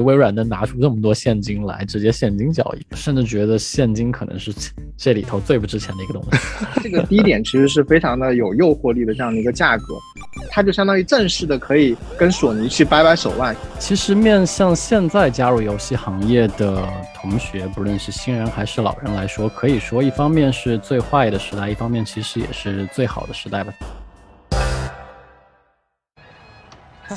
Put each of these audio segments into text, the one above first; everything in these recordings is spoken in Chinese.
微软能拿出这么多现金来，直接现金交易，甚至觉得现金可能是这里头最不值钱的一个东西。这个低点其实是非常的有诱惑力的这样的一个价格，它就相当于正式的可以跟索尼去掰掰手腕。其实面向现在加入游戏行业的同学，不论是新人还是老人来说，可以说一方面是最坏的时代，一方面其实也是最好的时代吧。唉，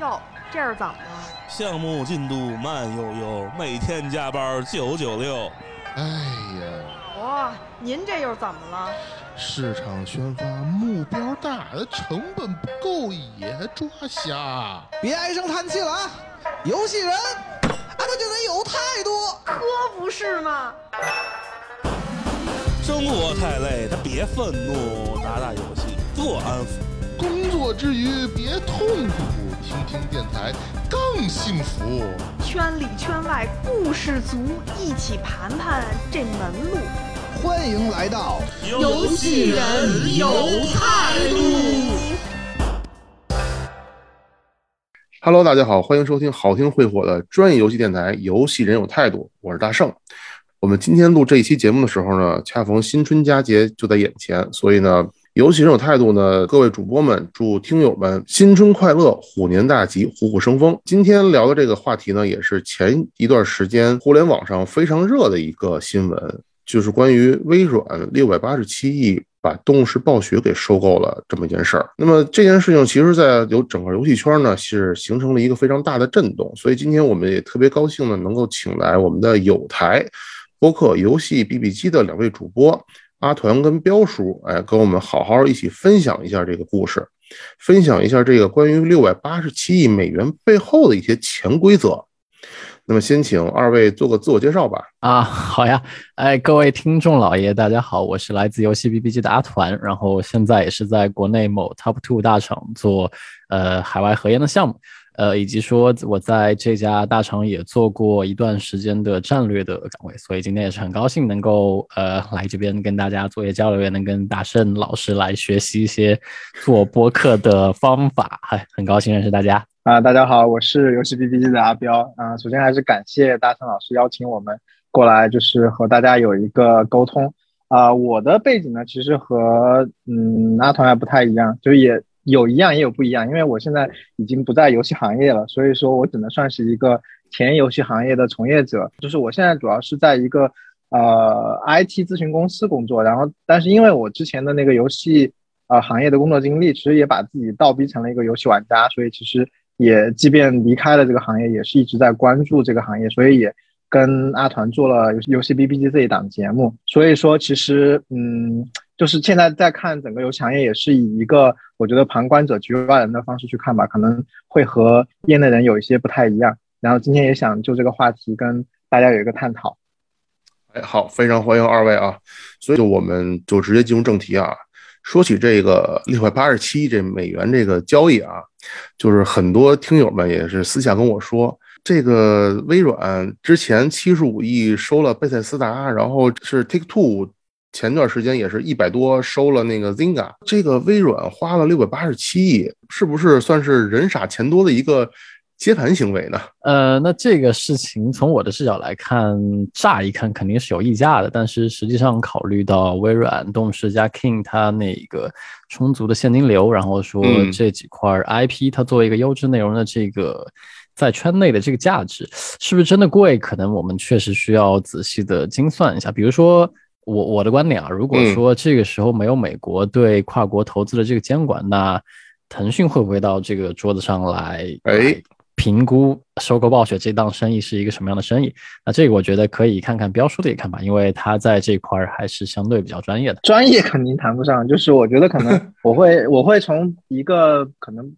哟，这是怎么了？项目进度慢悠悠，每天加班九九六。哎呀，哇，您这又怎么了？市场宣发目标大，成本不够也抓瞎。别唉声叹气了啊！游戏人，啊，他就得有态度，可不是吗？生活太累，他别愤怒，打打游戏做安抚。工作之余别痛苦，听听电台更幸福。圈里圈外故事足，一起盘盘这门路。欢迎来到游戏人有态度。Hello，大家好，欢迎收听好听会火的专业游戏电台《游戏人有态度》，我是大圣。我们今天录这一期节目的时候呢，恰逢新春佳节就在眼前，所以呢，游戏人有态度呢，各位主播们，祝听友们新春快乐，虎年大吉，虎虎生风。今天聊的这个话题呢，也是前一段时间互联网上非常热的一个新闻，就是关于微软六百八十七亿把动视暴雪给收购了这么一件事儿。那么这件事情其实，在游整个游戏圈呢，是形成了一个非常大的震动。所以今天我们也特别高兴呢，能够请来我们的有台播客游戏 BB 机的两位主播阿团跟彪叔，哎，跟我们好好一起分享一下这个故事，分享一下这个关于六百八十七亿美元背后的一些潜规则。那么先请二位做个自我介绍吧。啊，好呀，哎，各位听众老爷，大家好，我是来自游戏 BBG 的阿团，然后现在也是在国内某 Top Two 大厂做呃海外合研的项目，呃，以及说我在这家大厂也做过一段时间的战略的岗位，所以今天也是很高兴能够呃来这边跟大家做一些交流，也能跟大圣老师来学习一些做播客的方法，嗨，很高兴认识大家。啊，大家好，我是游戏 BBG 的阿彪啊。首先还是感谢大圣老师邀请我们过来，就是和大家有一个沟通啊。我的背景呢，其实和嗯阿团还不太一样，就也有一样也有不一样，因为我现在已经不在游戏行业了，所以说我只能算是一个前游戏行业的从业者。就是我现在主要是在一个呃 IT 咨询公司工作，然后但是因为我之前的那个游戏呃行业的工作经历，其实也把自己倒逼成了一个游戏玩家，所以其实。也即便离开了这个行业，也是一直在关注这个行业，所以也跟阿团做了游戏 BBG 这一档节目。所以说，其实嗯，就是现在在看整个游戏行业，也是以一个我觉得旁观者、局外人的方式去看吧，可能会和业内人有一些不太一样。然后今天也想就这个话题跟大家有一个探讨。哎，好，非常欢迎二位啊！所以我们就直接进入正题啊。说起这个六百八十七亿这美元这个交易啊，就是很多听友们也是私下跟我说，这个微软之前七十五亿收了贝塞斯达，然后是 Take Two 前段时间也是一百多收了那个 Zynga，这个微软花了六百八十七亿，是不是算是人傻钱多的一个？接盘行为呢？呃，那这个事情从我的视角来看，乍一看肯定是有溢价的，但是实际上考虑到微软、动视加 King 它那个充足的现金流，然后说这几块 IP 它作为一个优质内容的这个在圈内的这个价值，是不是真的贵？可能我们确实需要仔细的精算一下。比如说我我的观点啊，如果说这个时候没有美国对跨国投资的这个监管，那腾讯会不会到这个桌子上来？哎。评估收购暴雪这档生意是一个什么样的生意？那这个我觉得可以看看标叔的一个看法，因为他在这块儿还是相对比较专业的。专业肯定谈不上，就是我觉得可能我会我会从一个可能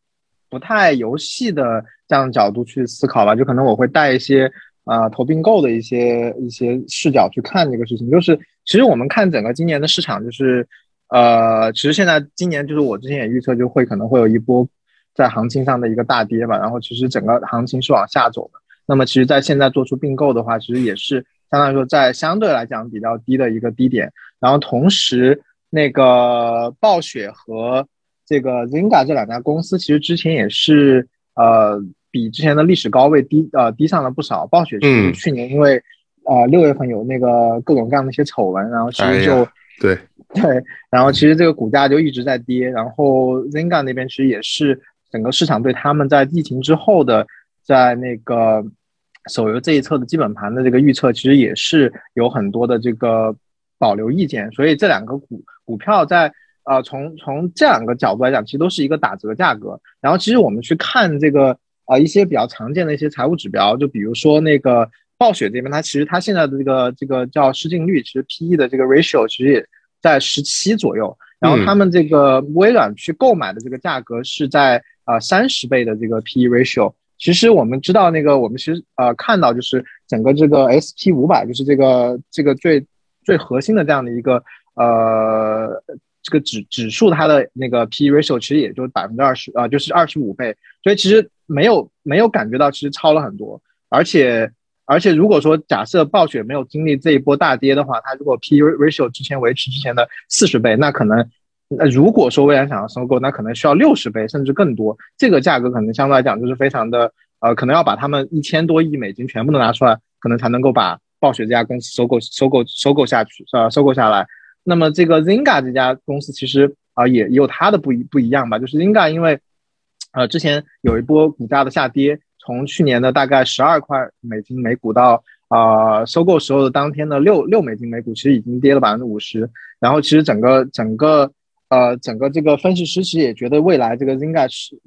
不太游戏的这样角度去思考吧，就可能我会带一些啊投并购的一些一些视角去看这个事情。就是其实我们看整个今年的市场，就是呃，其实现在今年就是我之前也预测就会可能会有一波。在行情上的一个大跌吧，然后其实整个行情是往下走的。那么其实，在现在做出并购的话，其实也是相当于说在相对来讲比较低的一个低点。然后同时，那个暴雪和这个 Zynga 这两家公司，其实之前也是呃比之前的历史高位低呃低上了不少。暴雪其实嗯去年因为呃六月份有那个各种各样的一些丑闻，然后其实就、哎对，对，然后其实这个股价就一直在跌，然后 Zynga 那边其实也是整个市场对他们在疫情之后的在那个手游这一侧的基本盘的这个预测，其实也是有很多的这个保留意见，所以这两个股股票在呃从从这两个角度来讲，其实都是一个打折价格。然后其实我们去看这个呃一些比较常见的一些财务指标，就比如说那个暴雪这边，它其实它现在的这个这个叫市净率，其实 P E 的这个 ratio 其实也在十七左右。然后他们这个微软去购买的这个价格是在呃三十倍的这个 P E ratio。其实我们知道那个我们其实呃看到就是整个这个 S P 五百，就是这个这个最最核心的这样的一个呃这个指指数，它的那个 P E ratio 其实也就百分之二十啊，就是二十五倍，所以其实没有没有感觉到其实超了很多，而且而且如果说假设暴雪没有经历这一波大跌的话，它如果 P E ratio 之前维持之前的四十倍，那可能那如果说未来想要收购，那可能需要六十倍甚至更多，这个价格可能相对来讲就是非常的呃，可能要把他们一千多亿美金全部都拿出来，可能才能够把暴雪这家公司收购收购收购下去呃收购下来。那么这个 Zynga 这家公司其实啊、也也有它的不一不一样吧，就是 Zynga 因为呃之前有一波股价的下跌，从去年的大概十二块美金每股到啊、收购时候的当天的六六美金每股，其实已经跌了百分之五十。然后其实整个整个呃整个这个分析师其实也觉得未来这个 Zynga 是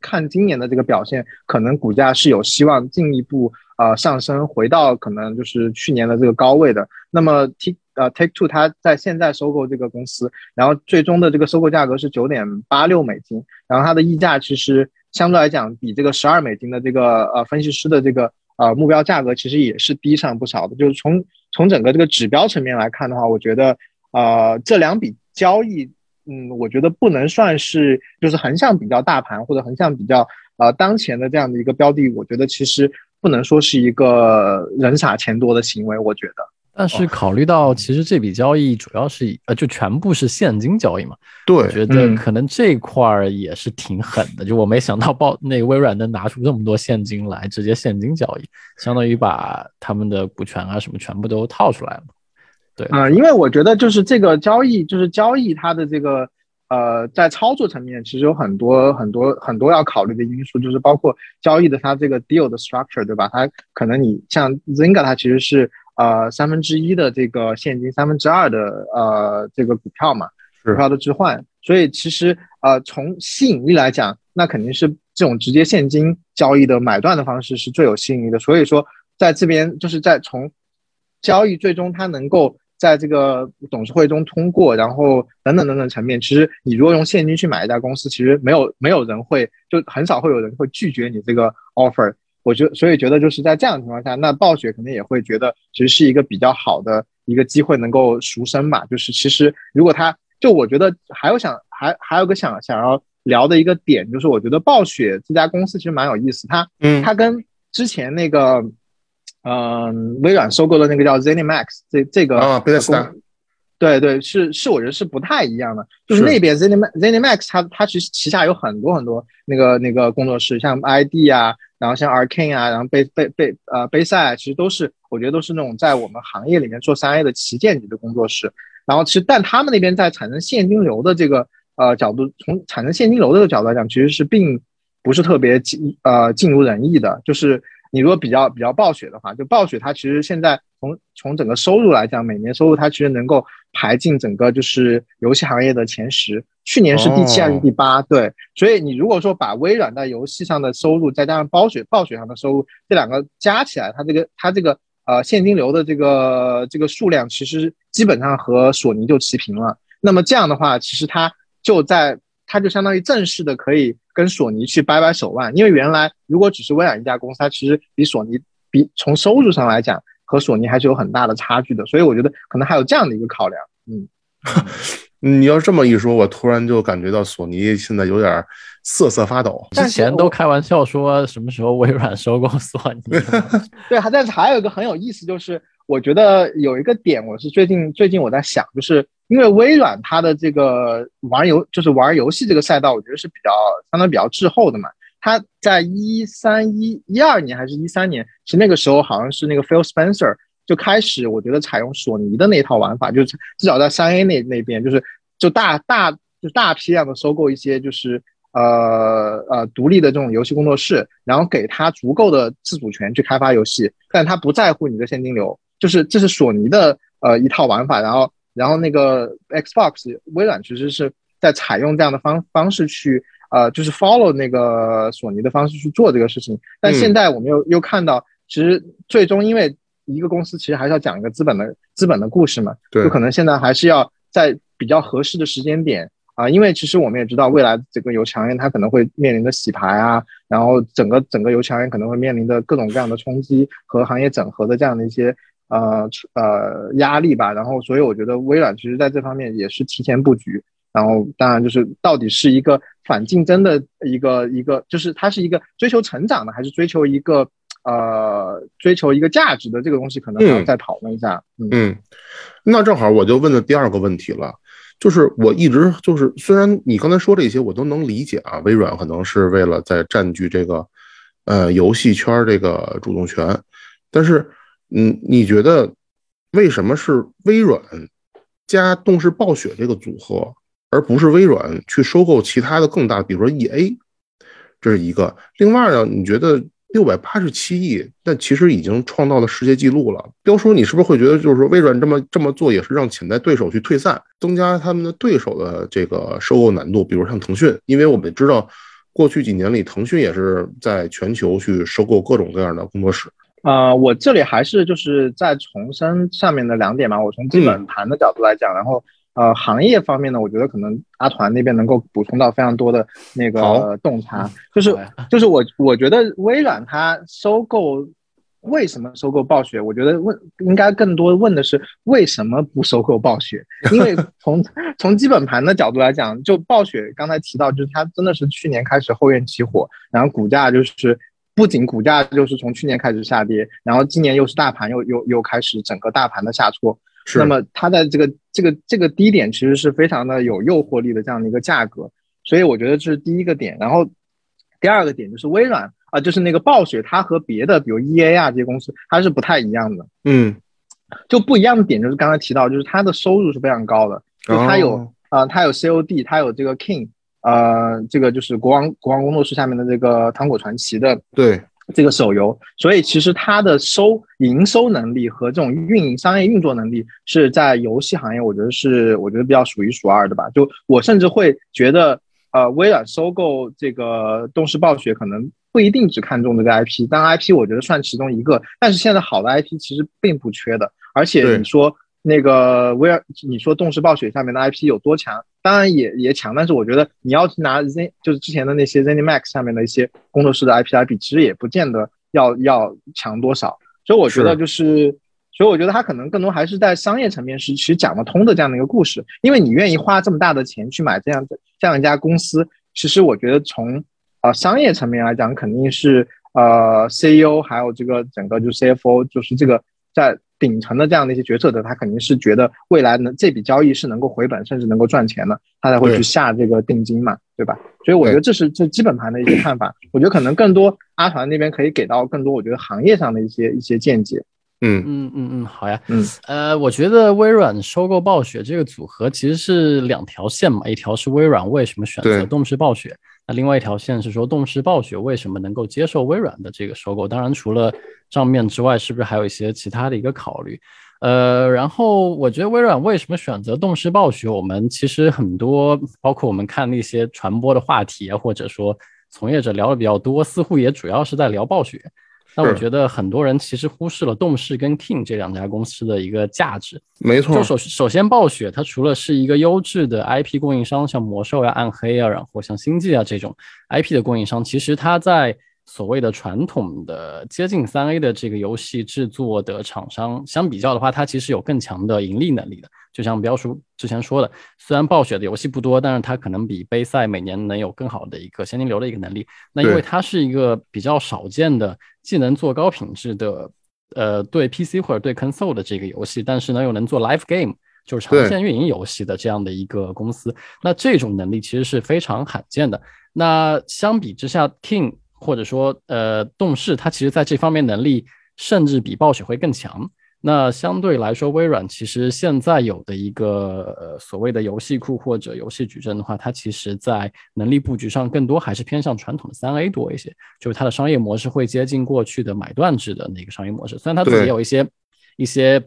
看今年的这个表现，可能股价是有希望进一步呃上升，回到可能就是去年的这个高位的。那么 T 呃 Take Two 它在现在收购这个公司，然后最终的这个收购价格是九点八六美金，然后它的溢价其实相对来讲比这个十二美金的这个呃分析师的这个呃目标价格其实也是低上不少的。就是从从整个这个指标层面来看的话，我觉得呃这两笔交易，嗯，我觉得不能算是就是横向比较大盘或者横向比较呃当前的这样的一个标的，我觉得其实不能说是一个人傻钱多的行为，我觉得。但是考虑到其实这笔交易主要是以呃就全部是现金交易嘛，我对，觉得嗯可能这块儿也是挺狠的。就我没想到报那个微软能拿出这么多现金来，直接现金交易，相当于把他们的股权啊什么全部都套出来了。对，啊、因为我觉得就是这个交易，就是交易它的这个呃，在操作层面其实有很多很多很多要考虑的因素，就是包括交易的它这个 deal 的 structure，对吧？它可能你像 Zynga，它其实是呃三分之一的这个现金，三分之二的呃这个股票嘛，股票的置换，所以其实呃从吸引力来讲，那肯定是这种直接现金交易的买断的方式是最有吸引力的。所以说，在这边就是在从交易最终它能够在这个董事会中通过，然后等等等等层面，其实你如果用现金去买一家公司，其实没有没有人会，就很少会有人会拒绝你这个 offer。我觉所以觉得就是在这样的情况下，那暴雪肯定也会觉得其实是一个比较好的一个机会，能够赎身吧。就是其实如果他就我觉得还有想还还有个想想要聊的一个点，就是我觉得暴雪这家公司其实蛮有意思，它嗯，它跟之前那个，嗯、微软收购的那个叫 ZeniMax 这这个啊贝塞斯对对，是是，我觉得是不太一样的。就是那边 ZeniMax ZeniMax 它它其实旗下有很多很多那个那个工作室，像 ID 啊，然后像 Arcane 啊，然后贝贝贝呃贝赛啊，其实都是我觉得都是那种在我们行业里面做三 A 的旗舰级的工作室。然后其实但他们那边在产生现金流的这个呃角度，从产生现金流的这个角度来讲，其实是并不是特别尽呃尽如人意的。就是你如果比较比较暴雪的话，就暴雪它其实现在从从整个收入来讲，每年收入它其实能够排进整个就是游戏行业的前十，去年是第七还是第八？对，所以你如果说把微软在游戏上的收入再加上暴雪暴雪上的收入这两个加起来，它这个它这个呃现金流的这个这个数量，其实基本上和索尼就齐平了。那么这样的话，其实它就在它就相当于正式的可以跟索尼去掰掰手腕，因为原来如果只是微软一家公司，它其实比索尼比从收入上来讲和索尼还是有很大的差距的，所以我觉得可能还有这样的一个考量。嗯，你要这么一说，我突然就感觉到索尼现在有点瑟瑟发抖。之前都开玩笑说什么时候微软收购索尼，对，还但是还有一个很有意思，就是我觉得有一个点，我是最近最近我在想，就是因为微软它的这个玩游就是玩游戏这个赛道，我觉得是比较相当比较滞后的嘛。他在一三一一二年还是一三年，其实那个时候好像是那个 Phil Spencer 就开始，我觉得采用索尼的那套玩法，就是至少在三 A 那那边，就是就大大就大批量的收购一些就是呃呃独立的这种游戏工作室，然后给他足够的自主权去开发游戏，但他不在乎你的现金流，就是这是索尼的呃一套玩法，然后然后那个 Xbox 微软其实是在采用这样的方方式去呃就是 follow 那个索尼的方式去做这个事情，但现在我们又又看到，其实最终因为一个公司其实还是要讲一个资本的资本的故事嘛，对。就可能现在还是要在比较合适的时间点啊，因为其实我们也知道，未来整个游戏行业它可能会面临的洗牌啊，然后整个整个游戏行业可能会面临的各种各样的冲击和行业整合的这样的一些呃呃压力吧。然后，所以我觉得微软其实在这方面也是提前布局。然后，当然就是到底是一个反竞争的一个一个，就是它是一个追求成长的，还是追求一个呃追求一个价值的这个东西，可能还要再讨论一下。嗯嗯，那正好我就问的第二个问题了，就是我一直就是，虽然你刚才说这些我都能理解啊，微软可能是为了在占据这个呃游戏圈这个主动权，但是嗯，你觉得为什么是微软加动视暴雪这个组合，而不是微软去收购其他的更大，比如说 E A，这是一个。另外呢，你觉得六百八十七亿，但其实已经创造了世界纪录了。彪叔，你是不是会觉得，就是说微软这么这么做，也是让潜在对手去退散，增加他们的对手的这个收购难度？比如像腾讯，因为我们知道，过去几年里，腾讯也是在全球去收购各种各样的工作室。呃，我这里还是就是在重申上面的两点嘛。我从基本盘的角度来讲，然后呃，行业方面呢，我觉得可能阿团那边能够补充到非常多的那个洞察。就是就是我我觉得微软它收购为什么收购暴雪？我觉得问应该更多问的是为什么不收购暴雪？因为 从从基本盘的角度来讲，就暴雪刚才提到，就是它真的是去年开始后院起火，然后股价就是。不仅股价就是从去年开始下跌，然后今年又是大盘又又又开始整个大盘的下挫，那么它在这个这个这个低点其实是非常的有诱惑力的这样的一个价格，所以我觉得这是第一个点。然后第二个点就是微软啊、呃，就是那个暴雪，它和别的比如 E A 啊这些公司它是不太一样的，嗯，就不一样的点就是刚才提到，就是它的收入是非常高的，就它有啊、哦呃，它有 C O D，它有这个 King。呃，这个就是国王国王工作室下面的这个《糖果传奇》的对这个手游，所以其实它的收营收能力和这种运营商业运作能力是在游戏行业，我觉得是我觉得比较数一数二的吧。就我甚至会觉得，呃，微软收购这个动视暴雪可能不一定只看重这个 IP，但 IP 我觉得算其中一个。但是现在好的 IP 其实并不缺的，而且你说。那个威尔，你说动视暴雪下面的 IP 有多强？当然也也强，但是我觉得你要拿 Z 就是之前的那些 ZeniMax 下面的一些工作室的 IP 来比，其实也不见得要要强多少。所以我觉得就是，所以我觉得它可能更多还是在商业层面是其实讲得通的这样的一个故事。因为你愿意花这么大的钱去买这样这样一家公司，其实我觉得从啊、呃、商业层面来讲，肯定是呃 CEO 还有这个整个就是 CFO 就是这个在。顶层的这样的一些决策者，他肯定是觉得未来能这笔交易是能够回本，甚至能够赚钱的，他才会去下这个定金嘛，对吧？所以我觉得这是这基本盘的一些看法。我觉得可能更多阿团那边可以给到更多，我觉得行业上的一些一些见解。嗯嗯嗯嗯，好呀，嗯呃，我觉得微软收购暴雪这个组合其实是两条线嘛，一条是微软为什么选择动视暴雪，那另外一条线是说动视暴雪为什么能够接受微软的这个收购。当然，除了账面之外，是不是还有一些其他的一个考虑？呃，然后我觉得微软为什么选择动视暴雪，我们其实很多，包括我们看那些传播的话题，或者说从业者聊的比较多，似乎也主要是在聊暴雪。那我觉得很多人其实忽视了动视跟 King 这两家公司的一个价值。没错，就首首先，暴雪它除了是一个优质的 IP 供应商，像魔兽呀、暗黑啊，然后像星际啊这种 IP 的供应商，其实它在所谓的传统的接近三 A 的这个游戏制作的厂商相比较的话，它其实有更强的盈利能力的。就像彪叔之前说的，虽然暴雪的游戏不多，但是它可能比杯赛每年能有更好的一个现金流的一个能力。那因为它是一个比较少见的，既能做高品质的，呃，对 PC 或者对 console 的这个游戏，但是呢又能做 live game，就是长线运营游戏的这样的一个公司。那这种能力其实是非常罕见的。那相比之下，King 或者说呃动视，它其实在这方面能力甚至比暴雪会更强。那相对来说，微软其实现在有的一个呃所谓的游戏库或者游戏矩阵的话，它其实在能力布局上更多还是偏向传统的三 A 多一些，就是它的商业模式会接近过去的买断制的那个商业模式。虽然它自己对有一些一些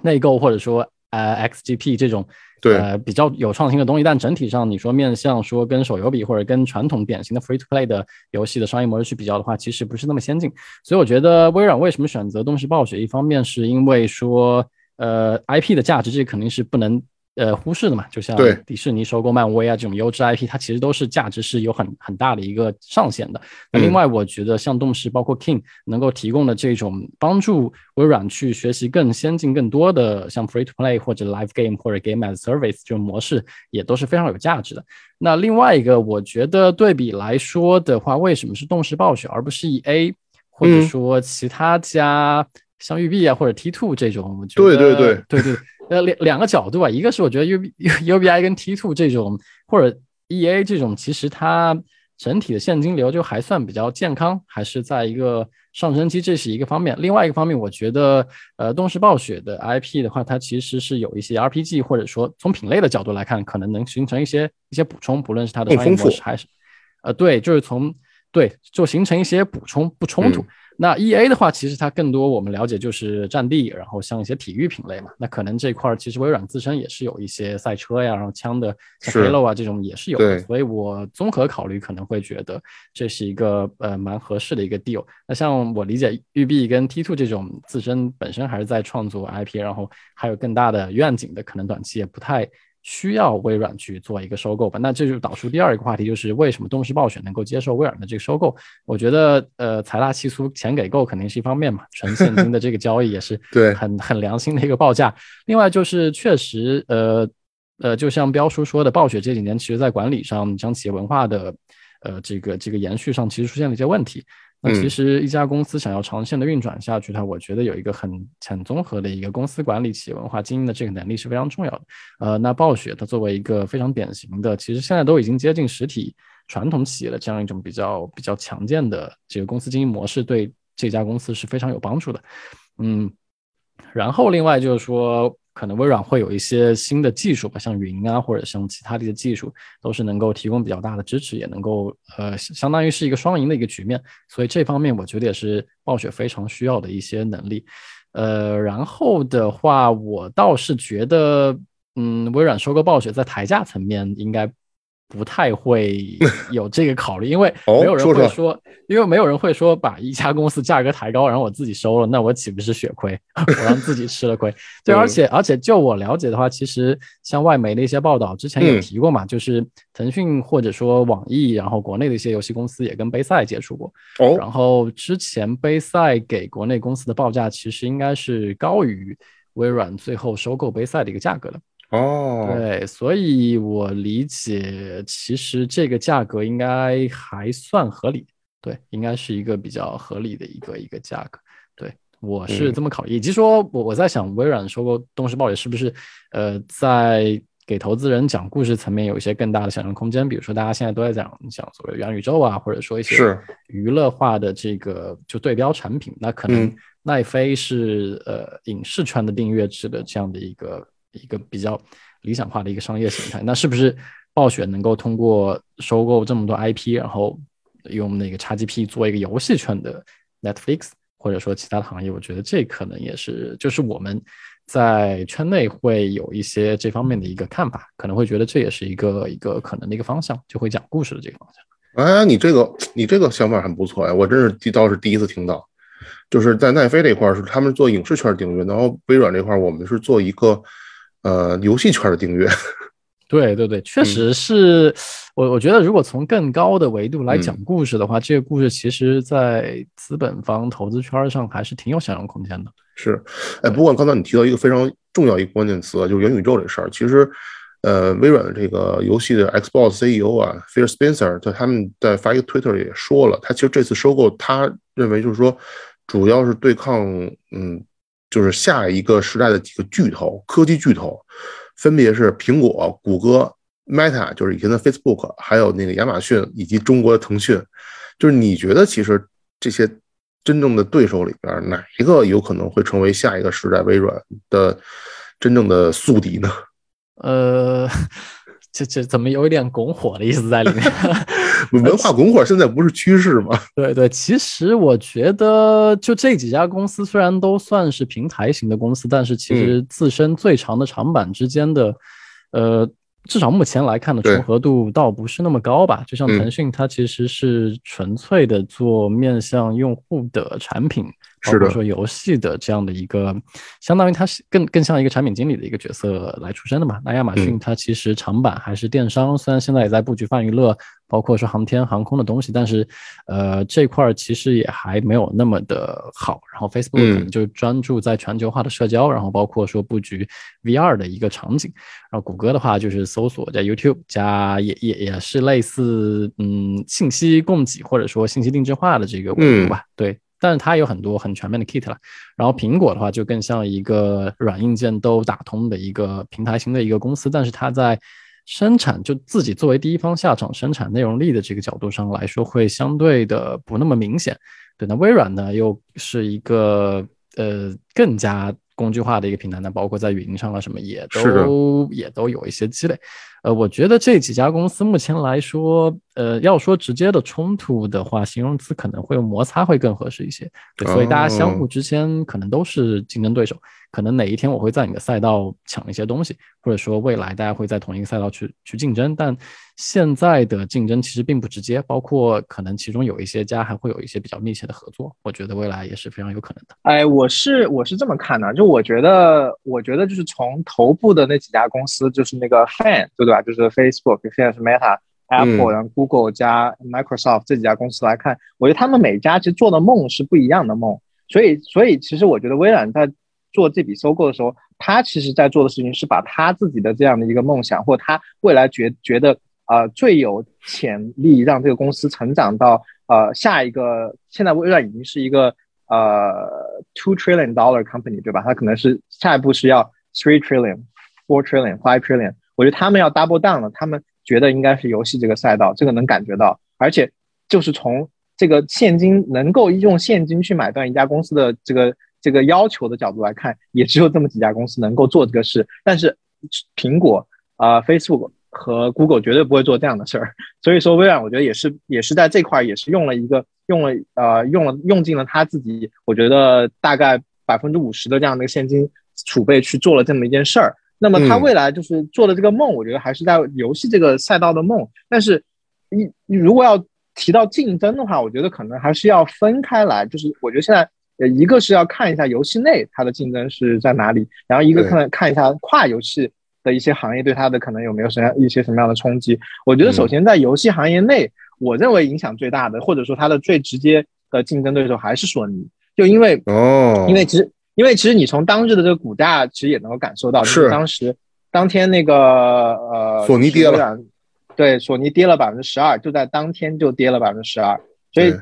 内购或者说呃 XGP 这种对呃比较有创新的东西，但整体上你说面向说跟手游比或者跟传统典型的 free to play 的游戏的商业模式去比较的话，其实不是那么先进。所以我觉得微软为什么选择东视暴雪，一方面是因为说呃 IP 的价值，这肯定是不能。呃，忽视的嘛，就像迪士尼收购漫威啊这种优质 IP，它其实都是价值是有很很大的一个上限的。那另嗯外，我觉得像动视包括 King 能够提供的这种帮助微软去学习更先进、更多的像 Free to Play 或者 Live Game 或者 Game as Service 这种模式，也都是非常有价值的。那另外一个，我觉得对比来说的话，为什么是动视暴雪而不是 EA，或者嗯说其他家像育碧啊或者 T Two 这种？我觉得对对对对对，呃两两个角度啊，一个是我觉得 U U B I 跟 T Two 这种或者 E A 这种，其实它整体的现金流就还算比较健康，还是在一个上升期，这是一个方面。另外一个方面，我觉得呃动视暴雪的 I P 的话，它其实是有一些 R P G 或者说从品类的角度来看，可能能形成一些一些补充，不论是它的商业模式还是呃对，就是从对就形成一些补充不冲突。嗯那 E A 的话，其实它更多我们了解就是战地，然后像一些体育品类嘛，那可能这块儿其实微软自身也是有一些赛车呀，然后枪的像 Halo 啊这种也是有的，所以我综合考虑可能会觉得这是一个呃蛮合适的一个 deal。那像我理解育碧跟 T Two 这种自身本身还是在创作 IP，然后还有更大的愿景的，可能短期也不太。需要微软去做一个收购吧，那这就导出第二个话题，就是为什么动视暴雪能够接受微软的这个收购？我觉得，呃，财大气粗，钱给够肯定是一方面嘛，纯现金的这个交易也是对很很良心的一个报价。另外就是确实，呃呃，就像彪叔说的，暴雪这几年其实在管理上，像企业文化的呃这个这个延续上，其实出现了一些问题。那其嗯实一家公司想要长线的运转下去，它我觉得有一个很很综合的一个公司管理、企业文化经营的这个能力是非常重要的。呃，那暴雪它作为一个非常典型的，其实现在都已经接近实体传统企业的这样一种比较比较强健的这个公司经营模式，对这家公司是非常有帮助的。嗯，然后另外就是说，可能微软会有一些新的技术吧，像云啊，或者像其他的一些技术，都是能够提供比较大的支持，也能够呃，相当于是一个双赢的一个局面。所以这方面我觉得也是暴雪非常需要的一些能力。呃，然后的话，我倒是觉得，嗯，微软收购暴雪在抬价层面应该不太会 有这个考虑，因为哦没有人会说，因为没有人会说把一家公司价格抬高，然后我自己收了，那我岂不是血亏？我让自己吃了亏。对，嗯而且而且就我了解的话，其实像外媒的一些报道，之前有嗯提过嘛，就是腾讯或者说网易，然后国内的一些游戏公司也跟杯赛接触过。哦，然后之前杯赛给国内公司的报价其实应该是高于微软最后收购杯赛的一个价格的。哦，对，所以我理解，其实这个价格应该还算合理，对，应该是一个比较合理的一个一个价格。对，我是嗯这么考虑，以及说我我在想，微软收购动视暴雪是不是呃在给投资人讲故事层面有一些更大的想象空间？比如说，大家现在都在讲讲所谓元宇宙啊，或者说一些娱乐化的这个就对标产品，那可能嗯奈飞是呃影视圈的订阅制的这样的一个一个比较理想化的一个商业形态。那是不是暴雪能够通过收购这么多 IP，然后用那个 XGP 做一个游戏圈的 Netflix，或者说其他的行业？我觉得这可能也是就是我们在圈内会有一些这方面的一个看法，可能会觉得这也是一个一个可能的一个方向，就会讲故事的这个方向。哎，你这个你这个想法很不错呀，我真是第倒是第一次听到，就是在奈飞这块儿是他们做影视圈订阅，然后微软这块儿我们是做一个呃游戏圈的订阅。对 对对，嗯确实是我我觉得，如果从更高的维度来讲故事的话，这个故事其实在资本方投资圈上还是挺有想象空间的。是，哎，不过刚才你提到一个非常重要一个关键词，就是元宇宙这事儿。其实，呃，微软的这个游戏的 Xbox CEO 啊，Phil Spencer，在他们在发一个 Twitter 也说了，他其实这次收购，他认为就是说，主要是对抗，嗯，就是下一个时代的几个巨头，科技巨头，分别是苹果、谷歌 Meta，就是以前的 Facebook，还有那个亚马逊以及中国的腾讯，就是你觉得其实这些真正的对手里边，哪一个有可能会成为下一个时代微软的真正的宿敌呢？呃，这这怎么有一点拱火的意思在里面？文化拱火现在不是趋势吗？对对，其实我觉得就这几家公司虽然都算是平台型的公司，但是其实自身最长的长板之间的，呃。至少目前来看的重合度倒不是那么高吧。就像腾讯，它其实是纯粹的做面向用户的产品，或者说游戏的这样的一个，相当于它是更更像一个产品经理的一个角色来出身的嘛。那亚马逊它其实长板还是电商，虽然现在也在布局泛娱乐。包括说航天航空的东西，但是，呃，这块儿其实也还没有那么的好。然后 Facebook 可能就专注在全球化的社交，然后包括说布局 VR 的一个场景。然后谷歌的话就是搜索加 YouTube 加也也也是类似嗯信息供给或者说信息定制化的这个维度吧。对，但是它有很多很全面的 kit 了。然后苹果的话就更像一个软硬件都打通的一个平台型的一个公司，但是它在生产就自己作为第一方下场生产内容力的这个角度上来说，会相对的不那么明显。对，那微软呢，又是一个呃更加工具化的一个平台，呢包括在语音上啊什么也都也都有一些积累。呃，我觉得这几家公司目前来说，呃，要说直接的冲突的话，形容词可能会有摩擦会更合适一些。对，所以大家相互之间可能都是竞争对手。可能哪一天我会在你的赛道抢一些东西，或者说未来大家会在同一个赛道去去竞争。但现在的竞争其实并不直接，包括可能其中有一些家还会有一些比较密切的合作。我觉得未来也是非常有可能的。哎，我是我是这么看的，就我觉得，我觉得就是从头部的那几家公司，就是那个 Fan，对吧？就是 Facebook，现在是 Meta、Apple，然后 Google 加 Microsoft 这几家公司来看，我觉得他们每家其实做的梦是不一样的梦。所以，所以其实我觉得微软在做这笔收购的时候，他其实在做的事情是把他自己的这样的一个梦想，或他未来觉觉得呃最有潜力让这个公司成长到呃下一个，现在微软已经是一个呃 two trillion dollar company 对吧？它可能是下一步是要 three trillion、four trillion、five trillion。我觉得他们要 double down 了，他们觉得应该是游戏这个赛道，这个能感觉到，而且就是从这个现金能够用现金去买断一家公司的这个。这个要求的角度来看，也只有这么几家公司能够做这个事。但是，苹果、啊 Facebook 和 Google 绝对不会做这样的事儿。所以说，微软我觉得也是，也是在这块也是用了一个用了呃用了用尽了他自己，我觉得大概百分之五十的这样的现金储备去做了这么一件事儿。那么他未来就是做的这个梦，我觉得还是在游戏这个赛道的梦。但是，你你如果要提到竞争的话，我觉得可能还是要分开来。就是我觉得现在。呃，一个是要看一下游戏内它的竞争是在哪里，然后一个看看一下跨游戏的一些行业对它的可能有没有什么一些什么样的冲击。我觉得首先在游戏行业内，我认为影响最大的，或者说它的最直接的竞争对手还是索尼，就因为哦，因为其实因为其实你从当日的这个股价其实也能够感受到，是当时当天那个呃索尼跌了，对，索尼跌了百分之十二，就在当天就跌了百分之十二，所以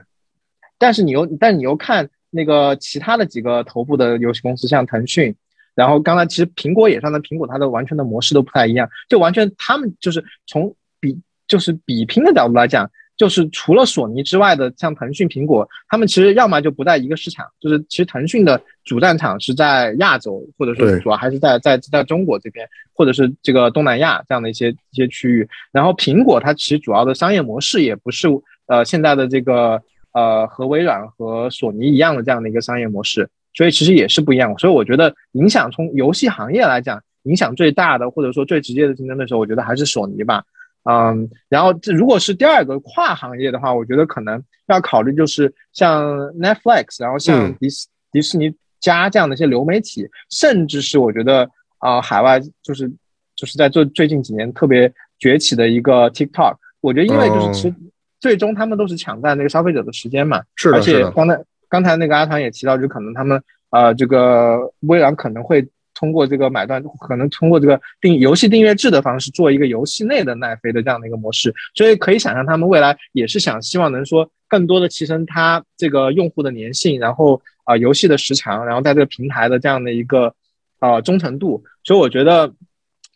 但是你又但你又看。那个其他的几个头部的游戏公司，像腾讯，然后刚才其实苹果也算，的苹果它的完全的模式都不太一样，就完全他们就是从比就是比拼的角度来讲，就是除了索尼之外的，像腾讯、苹果，他们其实要么就不在一个市场，就是其实腾讯的主战场是在亚洲，或者说主要还是在在在中国这边，或者是这个东南亚这样的一些一些区域，然后苹果它其实主要的商业模式也不是呃现在的这个。呃，和微软和索尼一样的这样的一个商业模式，所以其实也是不一样。所以我觉得影响从游戏行业来讲，影响最大的或者说最直接的竞争对手，我觉得还是索尼吧。嗯，然后这如果是第二个跨行业的话，我觉得可能要考虑就是像 Netflix，然后像迪斯迪士尼加这样的一些流媒体，甚至是我觉得啊，海外就是就是在最最近几年特别崛起的一个 TikTok，我觉得因为就是其实。最终他们都是抢占那个消费者的时间嘛，是的，而且刚才刚才那个阿团也提到，就可能他们呃这个微软可能会通过这个买断，可能通过这个订游戏订阅制的方式做一个游戏内的奈飞的这样的一个模式，所以可以想象他们未来也是想希望能说更多的提升它这个用户的粘性，然后啊游戏的时长，然后在这个平台的这样的一个呃忠诚度，所以我觉得。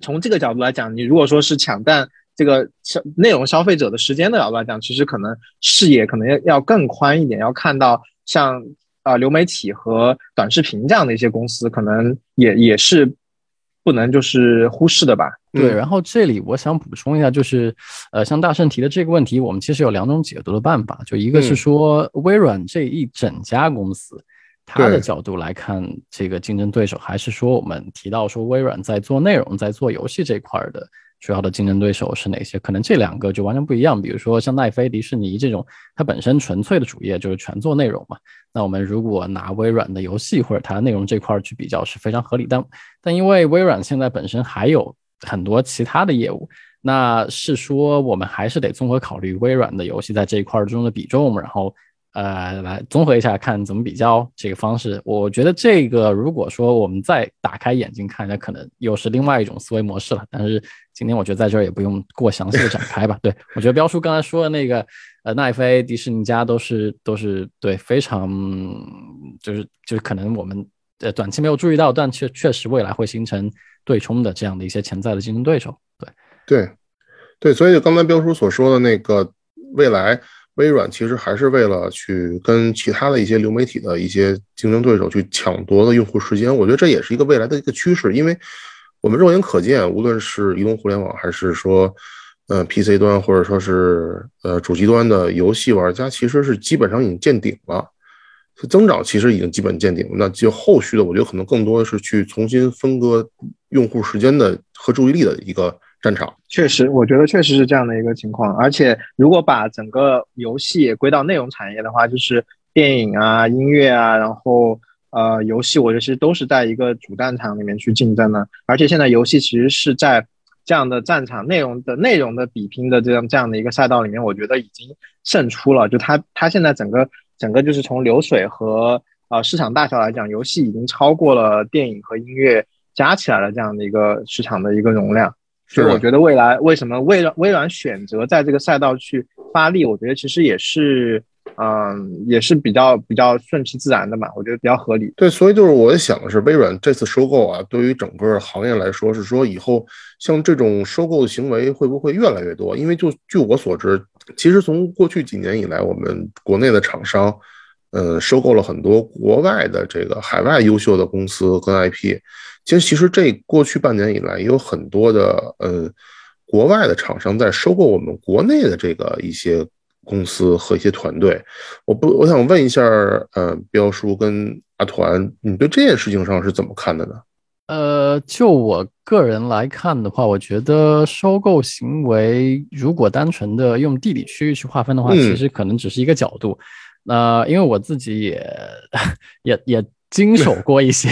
从这个角度来讲，你如果说是抢占这个消内容消费者的时间的角度来讲，其实可能视野可能要要更宽一点，要看到像啊流媒体和短视频这样的一些公司，可能也也是不能就是忽视的吧。对，嗯。然后这里我想补充一下，就是，呃，像大圣提的这个问题，我们其实有两种解读的办法，就一个是嗯。说微软这一整家公司，它的角度来看这个竞争对手，还是说我们提到说微软在做内容、在做游戏这块儿的主要的竞争对手是哪些？可能这两个就完全不一样。比如说像奈飞、迪士尼这种，它本身纯粹的主业就是全做内容嘛。那我们如果拿微软的游戏或者它的内容这块儿去比较是非常合理，但但因为微软现在本身还有很多其他的业务，那是说我们还是得综合考虑微软的游戏在这一块儿中的比重，然后呃来综合一下看怎么比较这个方式。我觉得这个如果说我们再打开眼睛看，那可能又是另外一种思维模式了。但是今天我觉得在这儿也不用过详细的展开吧。对我觉得彪叔刚才说的那个呃奈飞、迪士尼家都是都是对非常就是就是可能我们呃短期没有注意到，但确确实未来会形成对冲的这样的一些潜在的竞争对手。对，对，对，所以就刚才彪叔所说的那个未来，微软其实还是为了去跟其他的一些流媒体的一些竞争对手去抢夺的用户时间，我觉得这也是一个未来的一个趋势，因为我们肉眼可见，无论是移动互联网还是说呃 PC 端或者说是呃主机端的游戏玩家，其实是基本上已经见顶了。增长其实已经基本见顶，那就后续的，我觉得可能更多的是去重新分割用户时间的和注意力的一个战场。确实，我觉得确实是这样的一个情况。而且，如果把整个游戏归到内容产业的话，就是电影啊、音乐啊，然后呃，游戏，我觉得其实都是在一个主战场里面去竞争的。而且现在游戏其实是在这样的战场内容的内容的比拼的这样这样的一个赛道里面，我觉得已经胜出了。就它它现在整个整个就是从流水和呃市场大小来讲，游戏已经超过了电影和音乐加起来的这样的一个市场的一个容量。所以我觉得未来为什么微软微软选择在这个赛道去发力，我觉得其实也是，嗯，也是比较比较顺其自然的嘛，我觉得比较合理。对，所以就是我想的是，微软这次收购啊，对于整个行业来说，是说以后像这种收购行为会不会越来越多？因为就据我所知，其实从过去几年以来，我们国内的厂商，呃，收购了很多国外的这个海外优秀的公司跟 IP。其实，其实这过去半年以来，也有很多的呃国外的厂商在收购我们国内的这个一些公司和一些团队。我不，我想问一下，呃，彪叔跟阿团，你对这件事情上是怎么看的呢？呃，就我个人来看的话，我觉得收购行为如果单纯的用地理区域去划分的话，嗯其实可能只是一个角度。那、因为我自己也 也也经手 过一些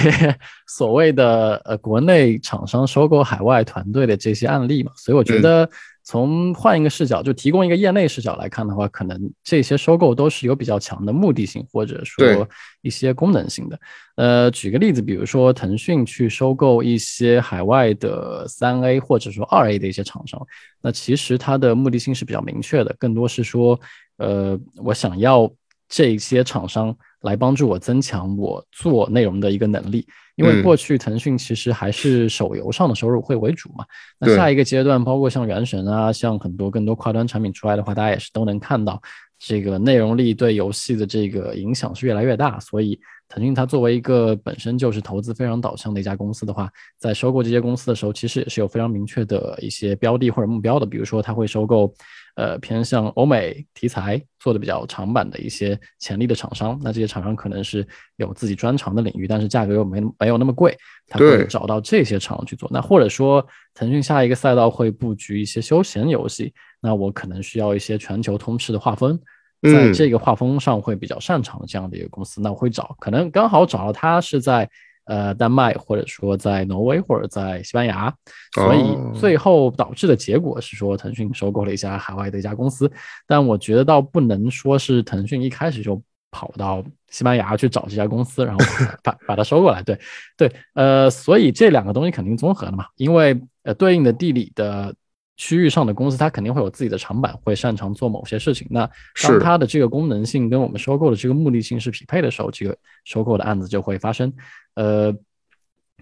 所谓的呃国内厂商收购海外团队的这些案例嘛，所以我觉嗯得从换一个视角，就提供一个业内视角来看的话，可能这些收购都是有比较强的目的性，或者说一些功能性的。呃，举个例子，比如说腾讯去收购一些海外的三 A 或者说二 A 的一些厂商，那其实它的目的性是比较明确的，更多是说，呃，我想要这些厂商来帮助我增强我做内容的一个能力。因为嗯过去腾讯其实还是手游上的收入会为主嘛，那下一个阶段，包括像原神啊，像很多更多跨端产品出来的话，大家也是都能看到这个内容力对游戏的这个影响是越来越大。所以，腾讯它作为一个本身就是投资非常导向的一家公司的话，在收购这些公司的时候，其实也是有非常明确的一些标的或者目标的。比如说，它会收购呃偏向欧美题材做的比较长板的一些潜力的厂商，那这些厂商可能是有自己专长的领域，但是价格又没没有那么贵，他会找到这些厂商去做。那或者说，腾讯下一个赛道会布局一些休闲游戏，那我可能需要一些全球通吃的画风。在嗯这个画风上会比较擅长的这样的一个公司，那我会找，可能刚好找到他是在呃丹麦，或者说在挪威，或者在西班牙，所以哦最后导致的结果是说腾讯收购了一家海外的一家公司，但我觉得倒不能说是腾讯一开始就跑到西班牙去找这家公司，然后把 把把它收过来，对对，呃，所以这两个东西肯定综合的嘛，因为呃对应的地理的。区域上的公司，它肯定会有自己的长板，会擅长做某些事情。那当是它的这个功能性跟我们收购的这个目的性是匹配的时候，这个收购的案子就会发生。呃，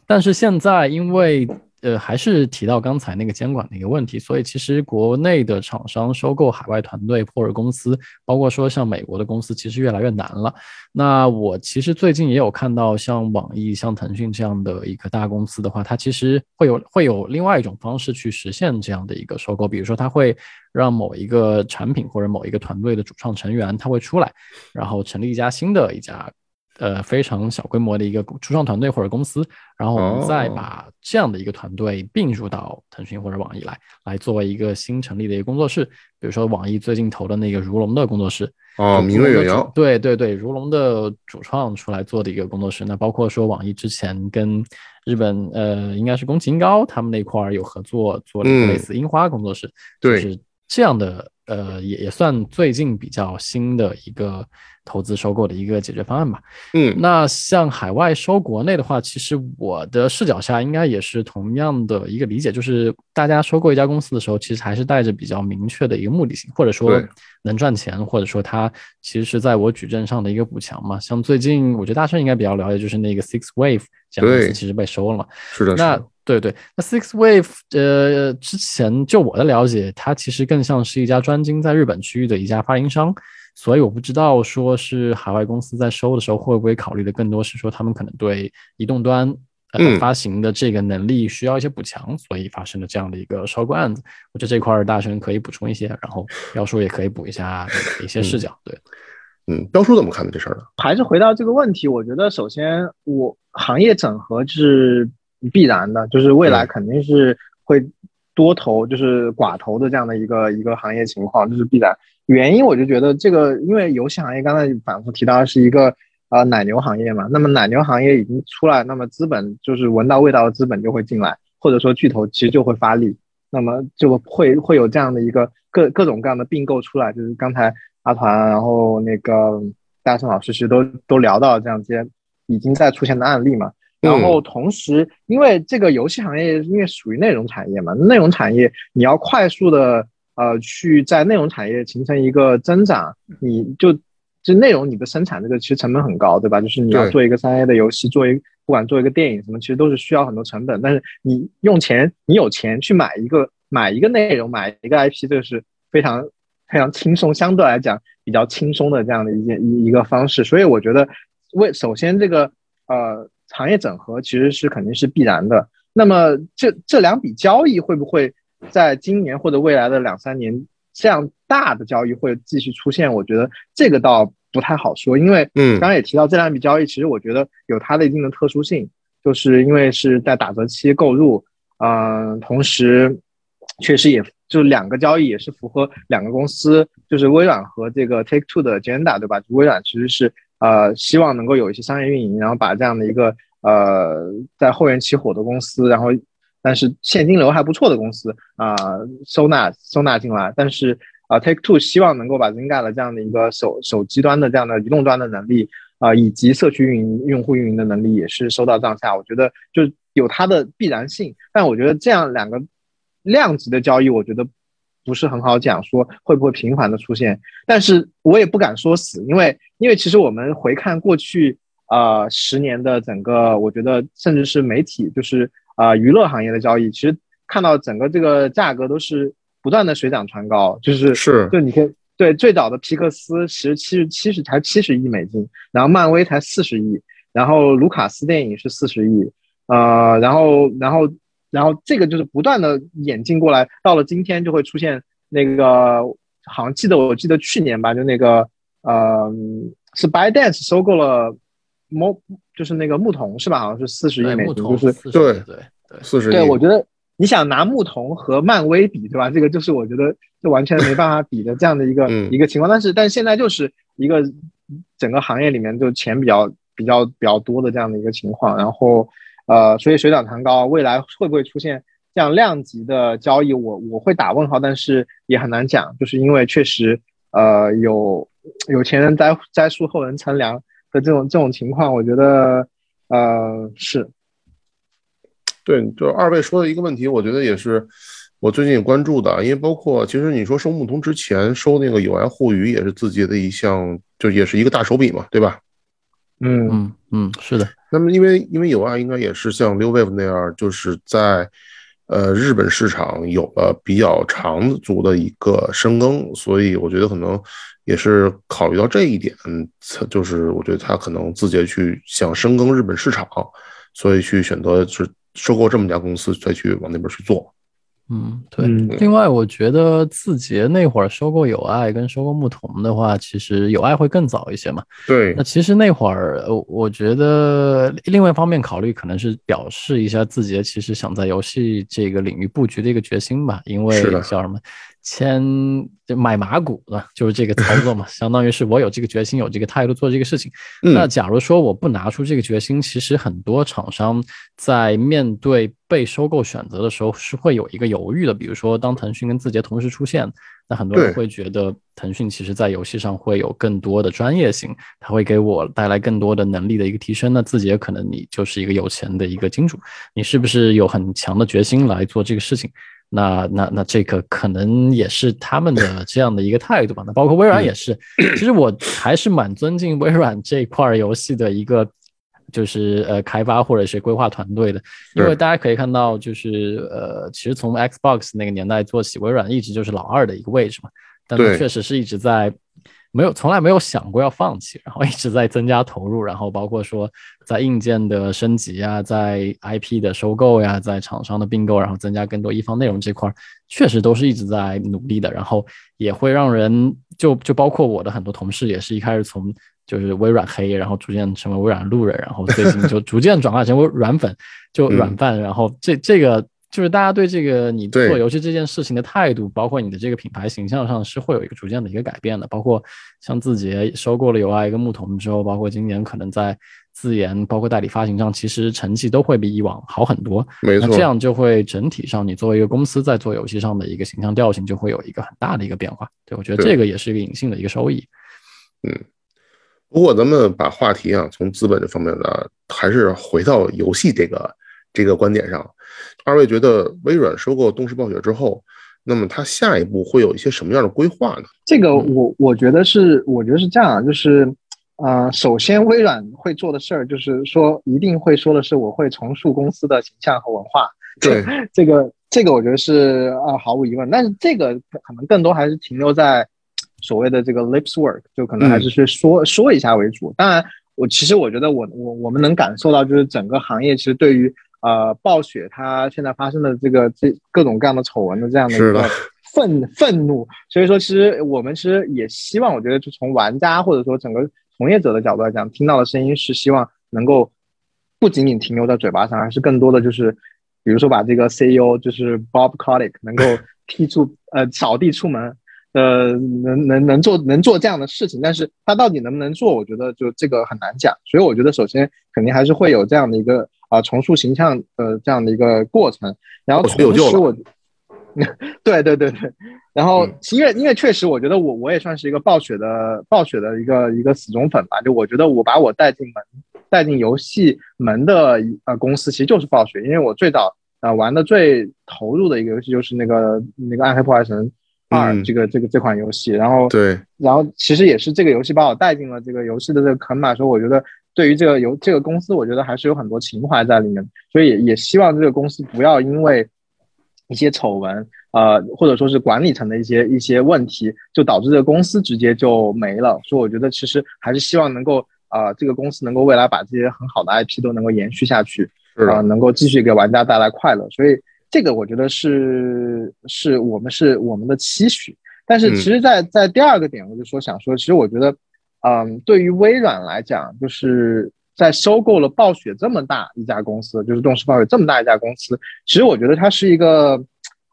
但是现在因为呃，还是提到刚才那个监管的一个问题，所以其实国内的厂商收购海外团队或者公司，包括说像美国的公司，其实越来越难了。那我其实最近也有看到，像网易、像腾讯这样的一个大公司的话，它其实会有会有另外一种方式去实现这样的一个收购，比如说它会让某一个产品或者某一个团队的主创成员他会出来，然后成立一家新的一家。呃，非常小规模的一个初创团队或者公司，然后我们再把这样的一个团队并入到腾讯或者网易来，来作为一个新成立的一个工作室。比如说网易最近投的那个如龙的工作室，哦，明月远洋，对对对，如龙的主创出来做的一个工作室。那包括说网易之前跟日本呃，应该是宫崎英高他们那块儿有合作，做了一个类似樱花工作室，就是这样的。呃，也也算最近比较新的一个投资收购的一个解决方案吧。嗯，那像海外收国内的话，其实我的视角下应该也是同样的一个理解，就是大家收购一家公司的时候，其实还是带着比较明确的一个目的性，或者说能赚钱，或者说它其实是在我矩阵上的一个补强嘛。像最近我觉得大圣应该比较了解，就是那个 Six Wave 这样公司其实被收了嘛。是的，那。对对，那 Six Wave 呃，之前就我的了解，它其实更像是一家专精在日本区域的一家发行商，所以我不知道说是海外公司在收的时候会不会考虑的更多是说他们可能对移动端呃发行的这个能力需要一些补强，所以发生了这样的一个收购案子。我觉得这块大神可以补充一些，然后标叔也可以补一下一些视角。对，嗯，标叔怎么看的这事儿呢？还是回到这个问题，我觉得首先我行业整合是。必然的，就是未来肯定是会多头，就是寡头的这样的一个一个行业情况，这是必然。原因我就觉得这个，因为游戏行业刚才反复提到是一个呃奶牛行业嘛，那么奶牛行业已经出来，那么资本就是闻到味道的资本就会进来，或者说巨头其实就会发力，那么就会会有这样的一个各各种各样的并购出来，就是刚才阿团然后那个大圣老师其实都都聊到这样些已经在出现的案例嘛。然后同时，因为这个游戏行业因为属于内容产业嘛，内容产业你要快速的呃去在内容产业形成一个增长，你就就内容你的生产这个其实成本很高，对吧？就是你要做一个三 A 的游戏，做一不管做一个电影什么，其实都是需要很多成本。但是你用钱，你有钱去买一个买一个内容，买一个 IP，这个是非常非常轻松，相对来讲比较轻松的这样的一件一一个方式。所以我觉得为首先这个呃。行业整合其实是肯定是必然的。那么这这两笔交易会不会在今年或者未来的两三年这样大的交易会继续出现？我觉得这个倒不太好说，因为嗯，刚刚也提到这两笔交易，其实我觉得有它的一定的特殊性，就是因为是在打折期购入，嗯，同时确实也就两个交易也是符合两个公司，就是微软和这个 Take Two 的 agenda，对吧？微软其实是。呃，希望能够有一些商业运营，然后把这样的一个呃在后援起火的公司，然后但是现金流还不错的公司啊收纳收纳进来，但是啊 Take Two 希望能够把 Zynga 的这样的一个手手机端的这样的移动端的能力啊，以及社区运营用户运营的能力也是收到账下，我觉得就有它的必然性，但我觉得这样两个量级的交易，我觉得。不是很好讲，说会不会频繁的出现，但是我也不敢说死，因为因为其实我们回看过去啊十年的整个，我觉得甚至是媒体，就是啊娱乐行业的交易，其实看到整个这个价格都是不断的水涨船高，就是是，就你可以对最早的皮克斯其实七十七十才七十亿美金，然后漫威才四十亿，然后卢卡斯电影是四十亿，呃，然后然后。然后这个就是不断的演进过来，到了今天就会出现那个，好像记得我记得去年吧，就那个呃，是 ByteDance 收购了木，就是那个牧童是吧？好像是四十亿美金，就是对对对，四十亿。对，我觉得你想拿牧童和漫威比，对吧？这个就是我觉得就完全没办法比的这样的一个一个情况。但是但是现在就是一个整个行业里面就钱比较比较比较多的这样的一个情况，然后。呃，所以水涨船高，未来会不会出现这样量级的交易？我我会打问号，但是也很难讲，就是因为确实，呃，有有钱人栽栽树，后人乘凉的这种这种情况，我觉得，呃，是对，就二位说的一个问题，我觉得也是我最近也关注的，因为包括其实你说收牧童之前收那个友爱互娱也是字节的一项，就也是一个大手笔嘛，对吧？嗯嗯嗯，是的。那么，因为因为有爱应该也是像 New Wave 那样，就是在呃，日本市场有了比较长足的一个深耕，所以我觉得可能也是考虑到这一点，就是我觉得他可能字节去想深耕日本市场，所以去选择是收购这么家公司，再去往那边去做。嗯，对。另外，我觉得字节那会儿收购友爱跟收购牧童的话，其实友爱会更早一些嘛。对。那其实那会儿，我我觉得另外一方面考虑，可能是表示一下字节其实想在游戏这个领域布局的一个决心吧。因为叫什么？签就买马股了，就是这个操作嘛，相当于是我有这个决心，有这个态度做这个事情。那假如说我不拿出这个决心，其实很多厂商在面对被收购选择的时候是会有一个犹豫的。比如说，当腾讯跟字节同时出现，那很多人会觉得腾讯其实在游戏上会有更多的专业性，它会给我带来更多的能力的一个提升。那字节可能你就是一个有钱的一个金主，你是不是有很强的决心来做这个事情？那那那这个可能也是他们的这样的一个态度吧。那包括微软也是，其实我还是蛮尊敬微软这块游戏的一个，就是呃开发或者是规划团队的，因为大家可以看到，就是呃其实从 Xbox 那个年代做起，微软一直就是老二的一个位置嘛，但确实是一直在。没有，从来没有想过要放弃，然后一直在增加投入，然后包括说在硬件的升级啊，在 IP 的收购呀，在厂商的并购，然后增加更多一方内容这块，确实都是一直在努力的。然后也会让人就就包括我的很多同事，也是一开始从就是微软黑，然后逐渐成为微软路人，然后最近就逐渐转化成为软粉，就软饭。然后这这个。就是大家对这个你做游戏这件事情的态度，包括你的这个品牌形象上，是会有一个逐渐的一个改变的。包括像字节收购了友爱跟牧童之后，包括今年可能在自研，包括代理发行上，其实成绩都会比以往好很多。没错，那这样就会整体上，你作为一个公司在做游戏上的一个形象调性，就会有一个很大的一个变化。对我觉得这个也是一个隐性的一个收益。嗯，不过咱们把话题啊从资本这方面呢，还是回到游戏这个这个观点上。二位觉得微软收购动视暴雪之后，那么它下一步会有一些什么样的规划呢？这个我我觉得是，我觉得是这样，就是，呃，首先微软会做的事儿，就是说一定会说的是，我会重塑公司的形象和文化。对，这个这个我觉得是啊，毫无疑问。但是这个可能更多还是停留在所谓的这个 lips work，就可能还是去说说一下为主。当然，我其实我觉得我我我们能感受到，就是整个行业其实对于。呃，暴雪它现在发生的这个这各种各样的丑闻的这样的一个愤愤怒，所以说其实我们其实也希望，我觉得就从玩家或者说整个从业者的角度来讲，听到的声音是希望能够不仅仅停留在嘴巴上，而是更多的就是，比如说把这个 CEO 就是 Bob Kotick 能够 踢出呃扫地出门，呃能能能做能做这样的事情，但是他到底能不能做，我觉得就这个很难讲，所以我觉得首先肯定还是会有这样的一个。啊，重塑形象的这样的一个过程，然后同时我，对对对对，然后因为因为确实，我觉得我我也算是一个暴雪的暴雪的一个一个死忠粉吧，就我觉得我把我带进门带进游戏门的呃公司其实就是暴雪，因为我最早呃玩的最投入的一个游戏就是那个那个暗黑破坏神二这个这个这款游戏，然后对，然后其实也是这个游戏把我带进了这个游戏的这个坑嘛，所以我觉得。对于这个游这个公司，我觉得还是有很多情怀在里面，所以也也希望这个公司不要因为一些丑闻，呃，或者说是管理层的一些一些问题，就导致这个公司直接就没了。所以我觉得其实还是希望能够啊，这个公司能够未来把这些很好的 IP 都能够延续下去，啊，能够继续给玩家带来快乐。所以这个我觉得是是我们是我们的期许。但是其实，在在第二个点，我就说想说，其实我觉得。嗯，对于微软来讲，就是在收购了暴雪这么大一家公司，就是动视暴雪这么大一家公司，其实我觉得它是一个，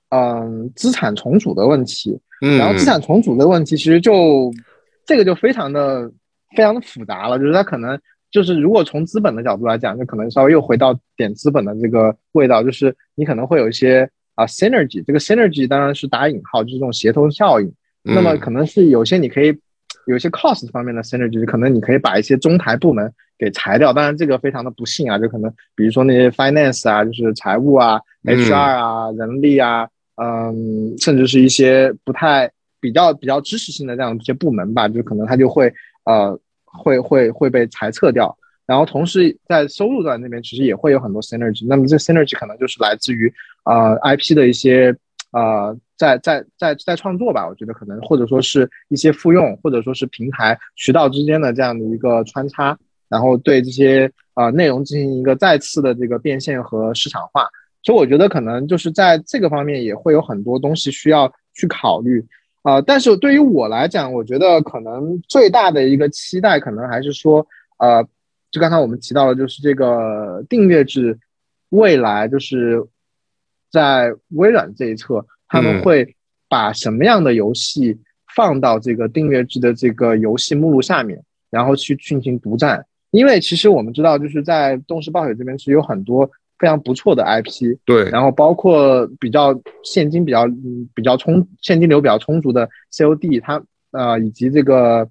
嗯，资产重组的问题。嗯，然后资产重组的问题，其实就这个就非常的非常的复杂了。就是它可能就是如果从资本的角度来讲，就可能稍微又回到点资本的这个味道，就是你可能会有一些啊 synergy，这个 synergy 当然是打引号，就是这种协同效应。那么可能是有些你可以。有一些 cost 方面的 synergy，可能你可以把一些中台部门给裁掉，当然这个非常的不幸啊，就可能比如说那些 finance 啊，就是财务啊，HR 啊，人力啊，嗯，甚至是一些不太比较比较知识性的这样一些部门吧，就可能它就会呃会会会被裁撤掉。然后同时在收入端那边其实也会有很多 synergy。那么这 synergy 可能就是来自于呃 IP 的一些呃在在在在创作吧，我觉得可能或者说是一些复用，或者说是平台渠道之间的这样的一个穿插，然后对这些呃内容进行一个再次的这个变现和市场化。所以我觉得可能就是在这个方面也会有很多东西需要去考虑。啊，但是对于我来讲，我觉得可能最大的一个期待，可能还是说，呃，就刚才我们提到的，就是这个订阅制，未来就是在微软这一侧，他们会把什么样的游戏放到这个订阅制的这个游戏目录下面，然后去进行独占。因为其实我们知道，就是在动视暴雪这边是有很多。非常不错的 IP，对，然后包括比较现金比较嗯比较充现金流比较充足的 COD，它呃以及这个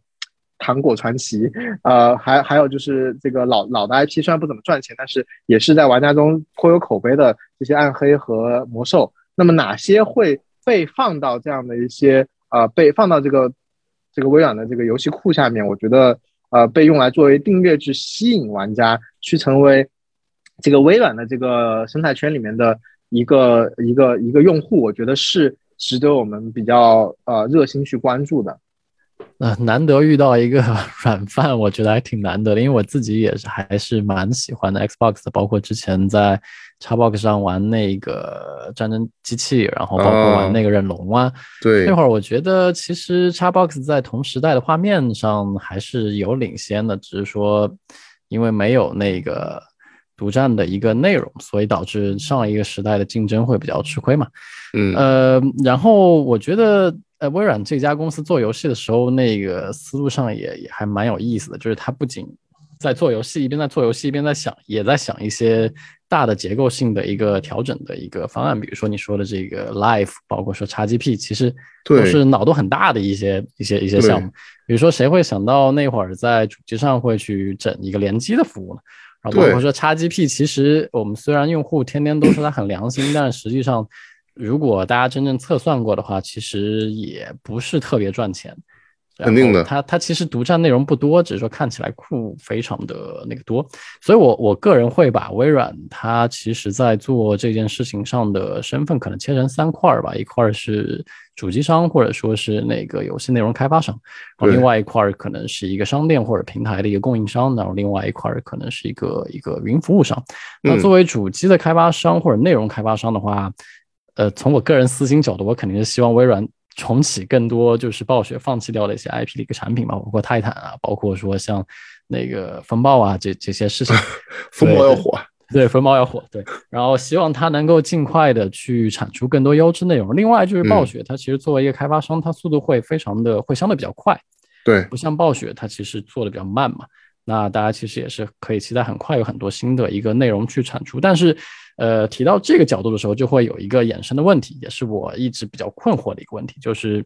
糖果传奇，呃还还有就是这个老老的 IP，虽然不怎么赚钱，但是也是在玩家中颇有口碑的这些暗黑和魔兽。那么哪些会被放到这样的一些呃被放到这个这个微软的这个游戏库下面？我觉得呃被用来作为订阅制吸引玩家去成为。这个微软的这个生态圈里面的一个一个一个用户，我觉得是值得我们比较呃热心去关注的。呃，难得遇到一个 软饭，我觉得还挺难得的，因为我自己也是还是蛮喜欢的 Xbox 的，包括之前在 Xbox 上玩那个战争机器，然后包括玩那个忍龙啊。对，那会儿我觉得其实 Xbox 在同时代的画面上还是有领先的，只是说因为没有那个。独占的一个内容，所以导致上一个时代的竞争会比较吃亏嘛。嗯，呃，然后我觉得，呃，微软这家公司做游戏的时候，那个思路上也也还蛮有意思的，就是它不仅在做游戏，一边在做游戏，一边在想，也在想一些大的结构性的一个调整的一个方案。比如说你说的这个 Live，包括说 XGP，其实都是脑洞很大的一些一些一些项目。比如说谁会想到那会儿在主机上会去整一个联机的服务呢？然后包括说 XGP，其实我们虽然用户天天都说它很良心，但实际上，如果大家真正测算过的话，其实也不是特别赚钱。肯定的，它它其实独占内容不多，只是说看起来库非常的那个多。所以我我个人会把微软它其实在做这件事情上的身份可能切成三块儿吧，一块儿是。主机商或者说是那个游戏内容开发商，然后另外一块儿可能是一个商店或者平台的一个供应商，然后另外一块儿可能是一个一个云服务商。那作为主机的开发商或者内容开发商的话，呃，从我个人私心角度，我肯定是希望微软重启更多就是暴雪放弃掉的一些 IP 的一个产品嘛，包括泰坦啊，包括说像那个风暴啊这这些事情，风暴要火。对，风暴要火，对，然后希望它能够尽快的去产出更多优质内容。另外就是暴雪，它其实作为一个开发商，它速度会非常的会相对比较快，对，不像暴雪，它其实做的比较慢嘛。那大家其实也是可以期待很快有很多新的一个内容去产出。但是，呃，提到这个角度的时候，就会有一个衍生的问题，也是我一直比较困惑的一个问题，就是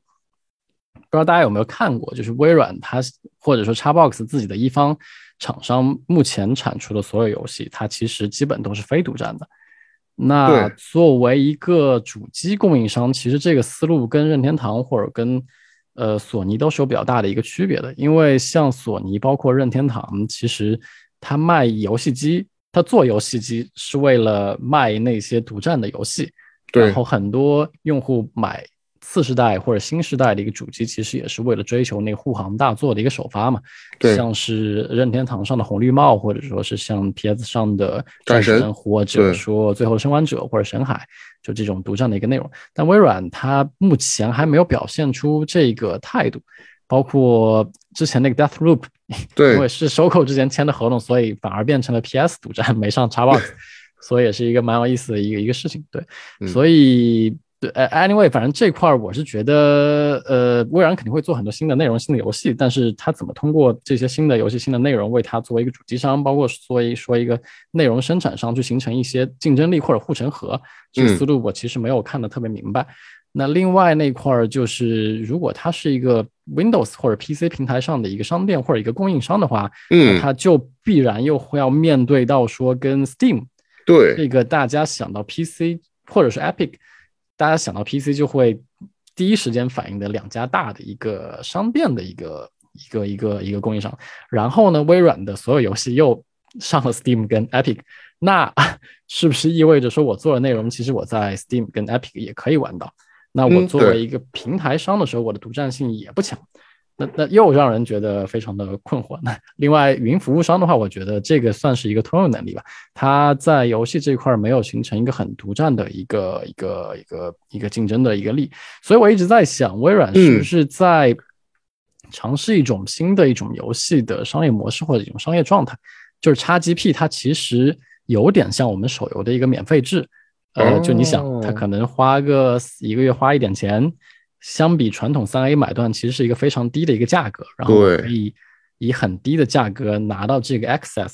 不知道大家有没有看过，就是微软它或者说 Xbox 自己的一方。厂商目前产出的所有游戏，它其实基本都是非独占的。那作为一个主机供应商，其实这个思路跟任天堂或者跟呃索尼都是有比较大的一个区别的。因为像索尼，包括任天堂，其实它卖游戏机，它做游戏机是为了卖那些独占的游戏。然后很多用户买。次世代或者新时代的一个主机，其实也是为了追求那个护航大作的一个首发嘛。对，像是任天堂上的红绿帽，或者说是像 PS 上的战神，或者说最后生还者或者神海，就这种独占的一个内容。但微软它目前还没有表现出这个态度，包括之前那个 Death Loop，对，因为是收购之前签的合同，所以反而变成了 PS 独占，没上 Xbox，所以也是一个蛮有意思的一个一个事情。对，所以。对，呃，anyway，反正这块儿我是觉得，呃，微软肯定会做很多新的内容、新的游戏，但是它怎么通过这些新的游戏、新的内容，为它作为一个主机商，包括作为说一个内容生产商，去形成一些竞争力或者护城河，这个思路我其实没有看得特别明白。那另外那块儿就是，如果它是一个 Windows 或者 PC 平台上的一个商店或者一个供应商的话，嗯，它就必然又会要面对到说跟 Steam，对，这个大家想到 PC 或者是 Epic。大家想到 PC 就会第一时间反应的两家大的一个商店的一个一个一个一个供应商，然后呢，微软的所有游戏又上了 Steam 跟 Epic，那 是不是意味着说我做的内容其实我在 Steam 跟 Epic 也可以玩到？那我作为一个平台商的时候，我的独占性也不强。那那又让人觉得非常的困惑。那另外，云服务商的话，我觉得这个算是一个通用能力吧。它在游戏这一块儿没有形成一个很独占的一个一个一个一个竞争的一个力，所以我一直在想，微软是不是在尝试一种新的一种游戏的商业模式或者一种商业状态？就是 XGP 它其实有点像我们手游的一个免费制，呃，就你想，它哦可能花个一个月花一点钱。相比传统三 A 买断，其实是一个非常低的一个价格，然后对可以以很低的价格拿到这个 access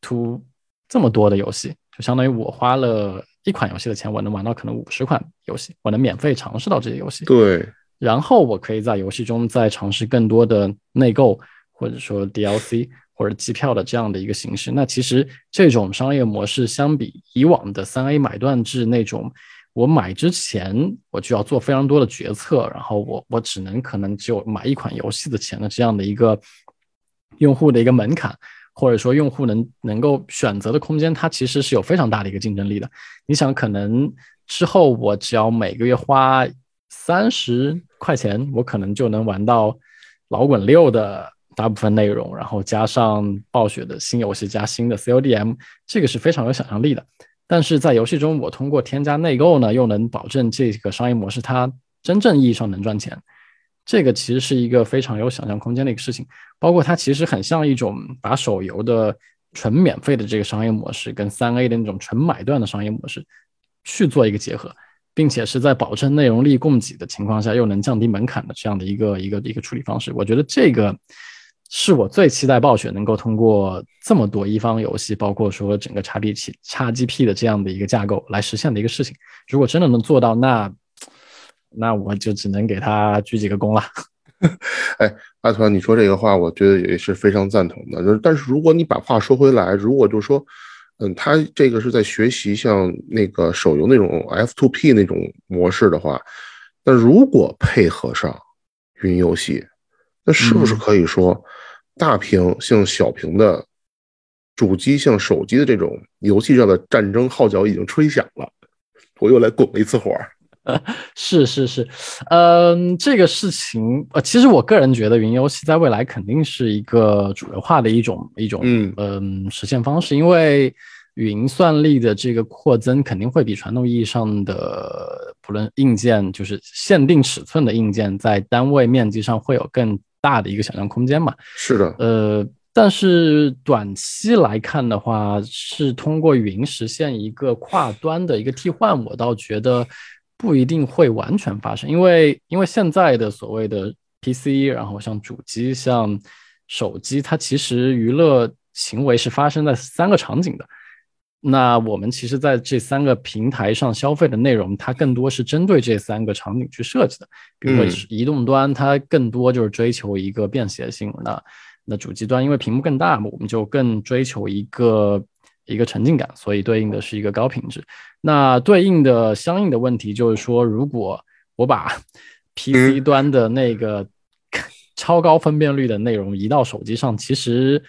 to 这么多的游戏，就相当于我花了一款游戏的钱，我能玩到可能五十款游戏，我能免费尝试到这些游戏。对，然后我可以在游戏中再尝试更多的内购，或者说 DLC 或者机票的这样的一个形式。那其实这种商业模式相比以往的三 A 买断制那种，我买之前我就要做非常多的决策，然后我我只能可能只有买一款游戏的钱的这样的一个用户的一个门槛，或者说用户能能够选择的空间，它其实是有非常大的一个竞争力的。你想，可能之后我只要每个月花三十块钱，我可能就能玩到老滚六的大部分内容，然后加上暴雪的新游戏加新的 CODM，这个是非常有想象力的。但是在游戏中，我通过添加内购呢，又能保证这个商业模式它真正意义上能赚钱。这个其实是一个非常有想象空间的一个事情，包括它其实很像一种把手游的纯免费的这个商业模式跟三 A 的那种纯买断的商业模式去做一个结合，并且是在保证内容力供给的情况下，又能降低门槛的这样的一个一个一个处理方式。我觉得这个是我最期待暴雪能够通过这么多一方游戏，包括说整个 XGP XGP 的这样的一个架构来实现的一个事情。如果真的能做到，那那我就只能给他鞠几个躬了。哎，阿团，你说这个话，我觉得也是非常赞同的。就是，但是如果你把话说回来，如果就是说，嗯，他这个是在学习像那个手游那种 F2P 那种模式的话，那如果配合上云游戏，那是不是可以说，大屏向小屏的主机向手机的这种游戏上的战争号角已经吹响了？我又来拱了一次火儿。是是是，嗯，这个事情，呃，其实我个人觉得云游戏在未来肯定是一个主流化的一种一种，嗯嗯，实现方式，因为云算力的这个扩增肯定会比传统意义上的不论硬件，就是限定尺寸的硬件，在单位面积上会有更大的一个想象空间嘛。是的，呃，但是短期来看的话，是通过云实现一个跨端的一个替换，我倒觉得不一定会完全发生，因为因为现在的所谓的 PC，然后像主机、像手机，它其实娱乐行为是发生在三个场景的。那我们其实在这三个平台上消费的内容，它更多是针对这三个场景去设计的。比如说嗯移动端，它更多就是追求一个便携性。那那主机端因为屏幕更大嘛，我们就更追求一个一个沉浸感，所以对应的是一个高品质。那对应的相应的问题就是说，如果我把 PC 端的那个 超高分辨率的内容移到手机上，其实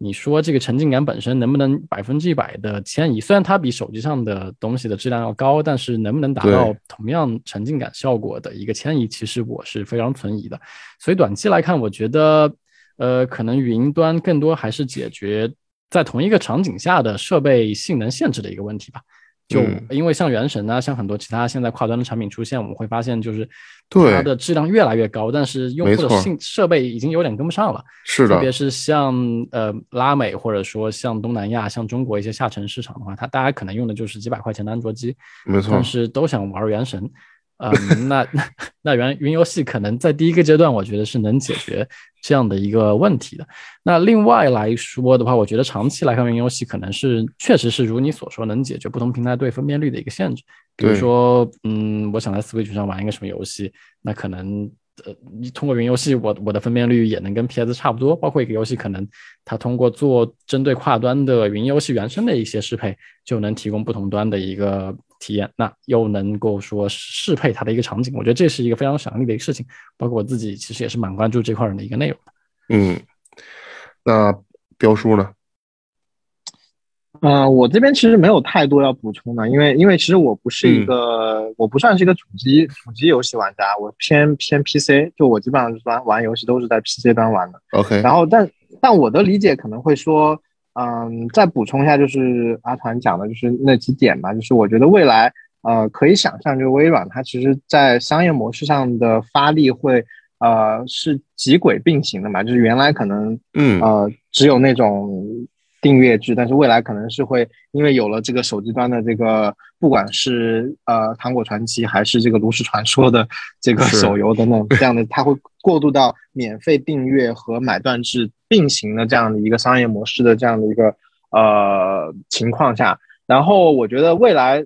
你说这个沉浸感本身能不能百分之一百的迁移？虽然它比手机上的东西的质量要高，但是能不能达到同样沉浸感效果的一个迁移，其实我是非常存疑的。所以短期来看，我觉得，呃，可能云端更多还是解决在同一个场景下的设备性能限制的一个问题吧。就嗯因为像原神啊，像很多其他现在跨端的产品出现，我们会发现就是对它的质量越来越高，但是用户的性设备已经有点跟不上了。是的特别是像呃拉美或者说像东南亚、像中国一些下沉市场的话，它大家可能用的就是几百块钱的安卓机，没错但是都想玩原神。嗯，那那那原云游戏可能在第一个阶段，我觉得是能解决这样的一个问题的。那另外来说的话，我觉得长期来看，云游戏可能是确实是如你所说，能解决不同平台对分辨率的一个限制。比如说，嗯，我想在 Switch 上玩一个什么游戏，那可能呃，你通过云游戏，我我的分辨率也能跟 PS 差不多。包括一个游戏，可能它通过做针对跨端的云游戏原生的一些适配，就能提供不同端的一个体验，那又能够说适配它的一个场景。我觉得这是一个非常有想象力的一个事情。包括我自己其实也是蛮关注这块的一个内容的。嗯，那标叔呢？嗯，我这边其实没有太多要补充的，因为因为其实我不是一个，我不算是一个主机主机游戏玩家，我偏偏 PC，就我基本上玩玩游戏都是在 PC 端玩的。OK，然后但但我的理解可能会说，嗯，再补充一下，就是阿团讲的就是那几点吧，就是我觉得未来呃可以想象，就是微软它其实在商业模式上的发力会呃是几轨并行的嘛，就是原来可能嗯。呃只有那种订阅制，但是未来可能是会因为有了这个手机端的这个，不管是呃糖果传奇还是这个炉石传说的 这个手游等等 这样的，它会过渡到免费订阅和买断制并行的这样的一个商业模式的这样的一个呃情况下，然后我觉得未来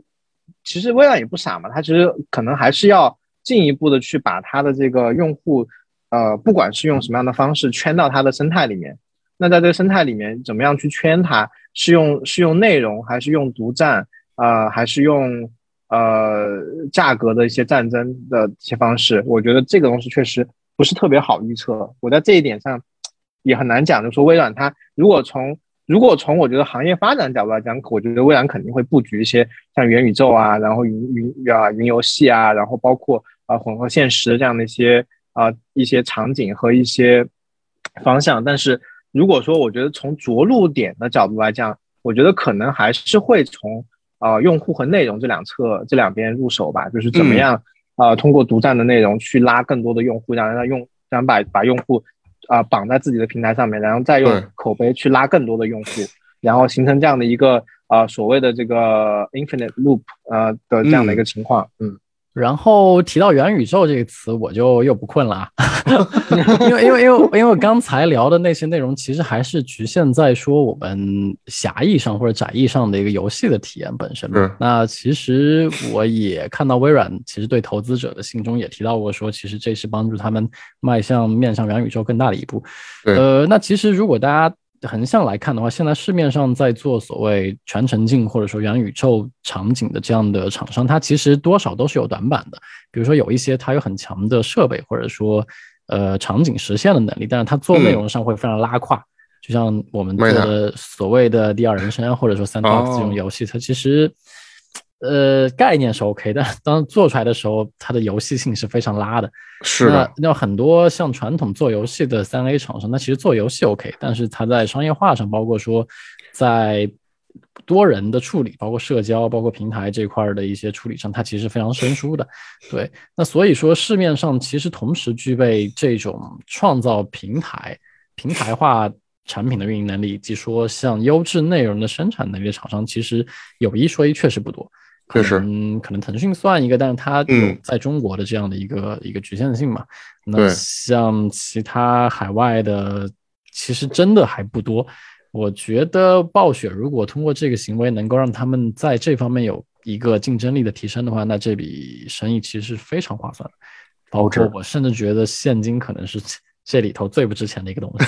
其实微软也不傻嘛，它其实可能还是要进一步的去把它的这个用户，呃，不管是用什么样的方式圈到它的生态里面。那在这个生态里面，怎么样去圈它？是用是用内容，还是用独占？呃，还是用呃价格的一些战争的一些方式？我觉得这个东西确实不是特别好预测。我在这一点上也很难讲，就说微软它如果从如果从我觉得行业发展角度来讲，我觉得微软肯定会布局一些像元宇宙啊，然后云云啊云游戏啊，然后包括啊、混合现实这样的一些啊、一些场景和一些方向。但是如果说我觉得从着陆点的角度来讲，我觉得可能还是会从啊、呃、用户和内容这两侧这两边入手吧，就是怎么样啊、呃、通过独占的内容去拉更多的用户，让让用让把把用户。啊、呃，绑在自己的平台上面，然后再用口碑去拉更多的用户，然后形成这样的一个啊所谓的这个 infinite loop 呃的这样的一个情况，嗯。嗯然后提到元宇宙这个词，我就又不困了，因为因为因为因为刚才聊的那些内容，其实还是局限在说我们狭义上或者窄义上的一个游戏的体验本身嘛。那其实我也看到微软其实对投资者的信中也提到过，说其实这是帮助他们迈向面向元宇宙更大的一步。呃，那其实如果大家。横向来看的话，现在市面上在做所谓全沉浸或者说元宇宙场景的这样的厂商，它其实多少都是有短板的。比如说有一些它有很强的设备或者说呃场景实现的能力，但是它做内容上会非常拉胯。嗯、就像我们做的所谓的第二人生或者说三 D 这种游戏，它其实呃概念是 OK 的，当做出来的时候，它的游戏性是非常拉的。是的，那那很多像传统做游戏的三 A 厂商，那其实做游戏 OK，但是它在商业化上，包括说在多人的处理，包括社交，包括平台这块的一些处理上，它其实非常生疏的。对，那所以说市面上其实同时具备这种创造平台、平台化产品的运营能力，以及说像优质内容的生产能力的厂商，其实有一说一，确实不多。确实，嗯，可能腾讯算一个，但是它有在中国的这样的一个、嗯、一个局限性嘛。那像其他海外的，其实真的还不多。我觉得暴雪如果通过这个行为能够让他们在这方面有一个竞争力的提升的话，那这笔生意其实是非常划算的。包括我甚至觉得现金可能是这里头最不值钱的一个东西。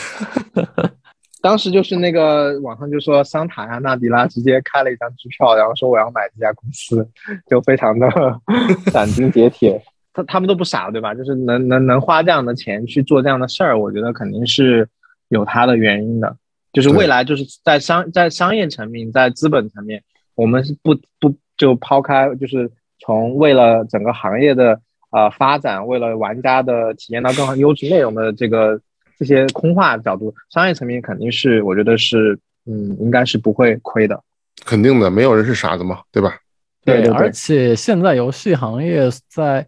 当时就是那个网上就说桑塔纳、纳迪拉直接开了一张支票，然后说我要买这家公司，就非常的 斩钉截铁。他他们都不傻，对吧？就是能能能花这样的钱去做这样的事儿，我觉得肯定是有他的原因的。就是未来就是在商在商业层面，在资本层面，我们是不不就抛开，就是从为了整个行业的呃发展，为了玩家的体验到更好优质内容的这个。这些空话角度，商业层面肯定是，我觉得是，嗯，应该是不会亏的。肯定的，没有人是傻子嘛，对吧？对对对。而且现在游戏行业在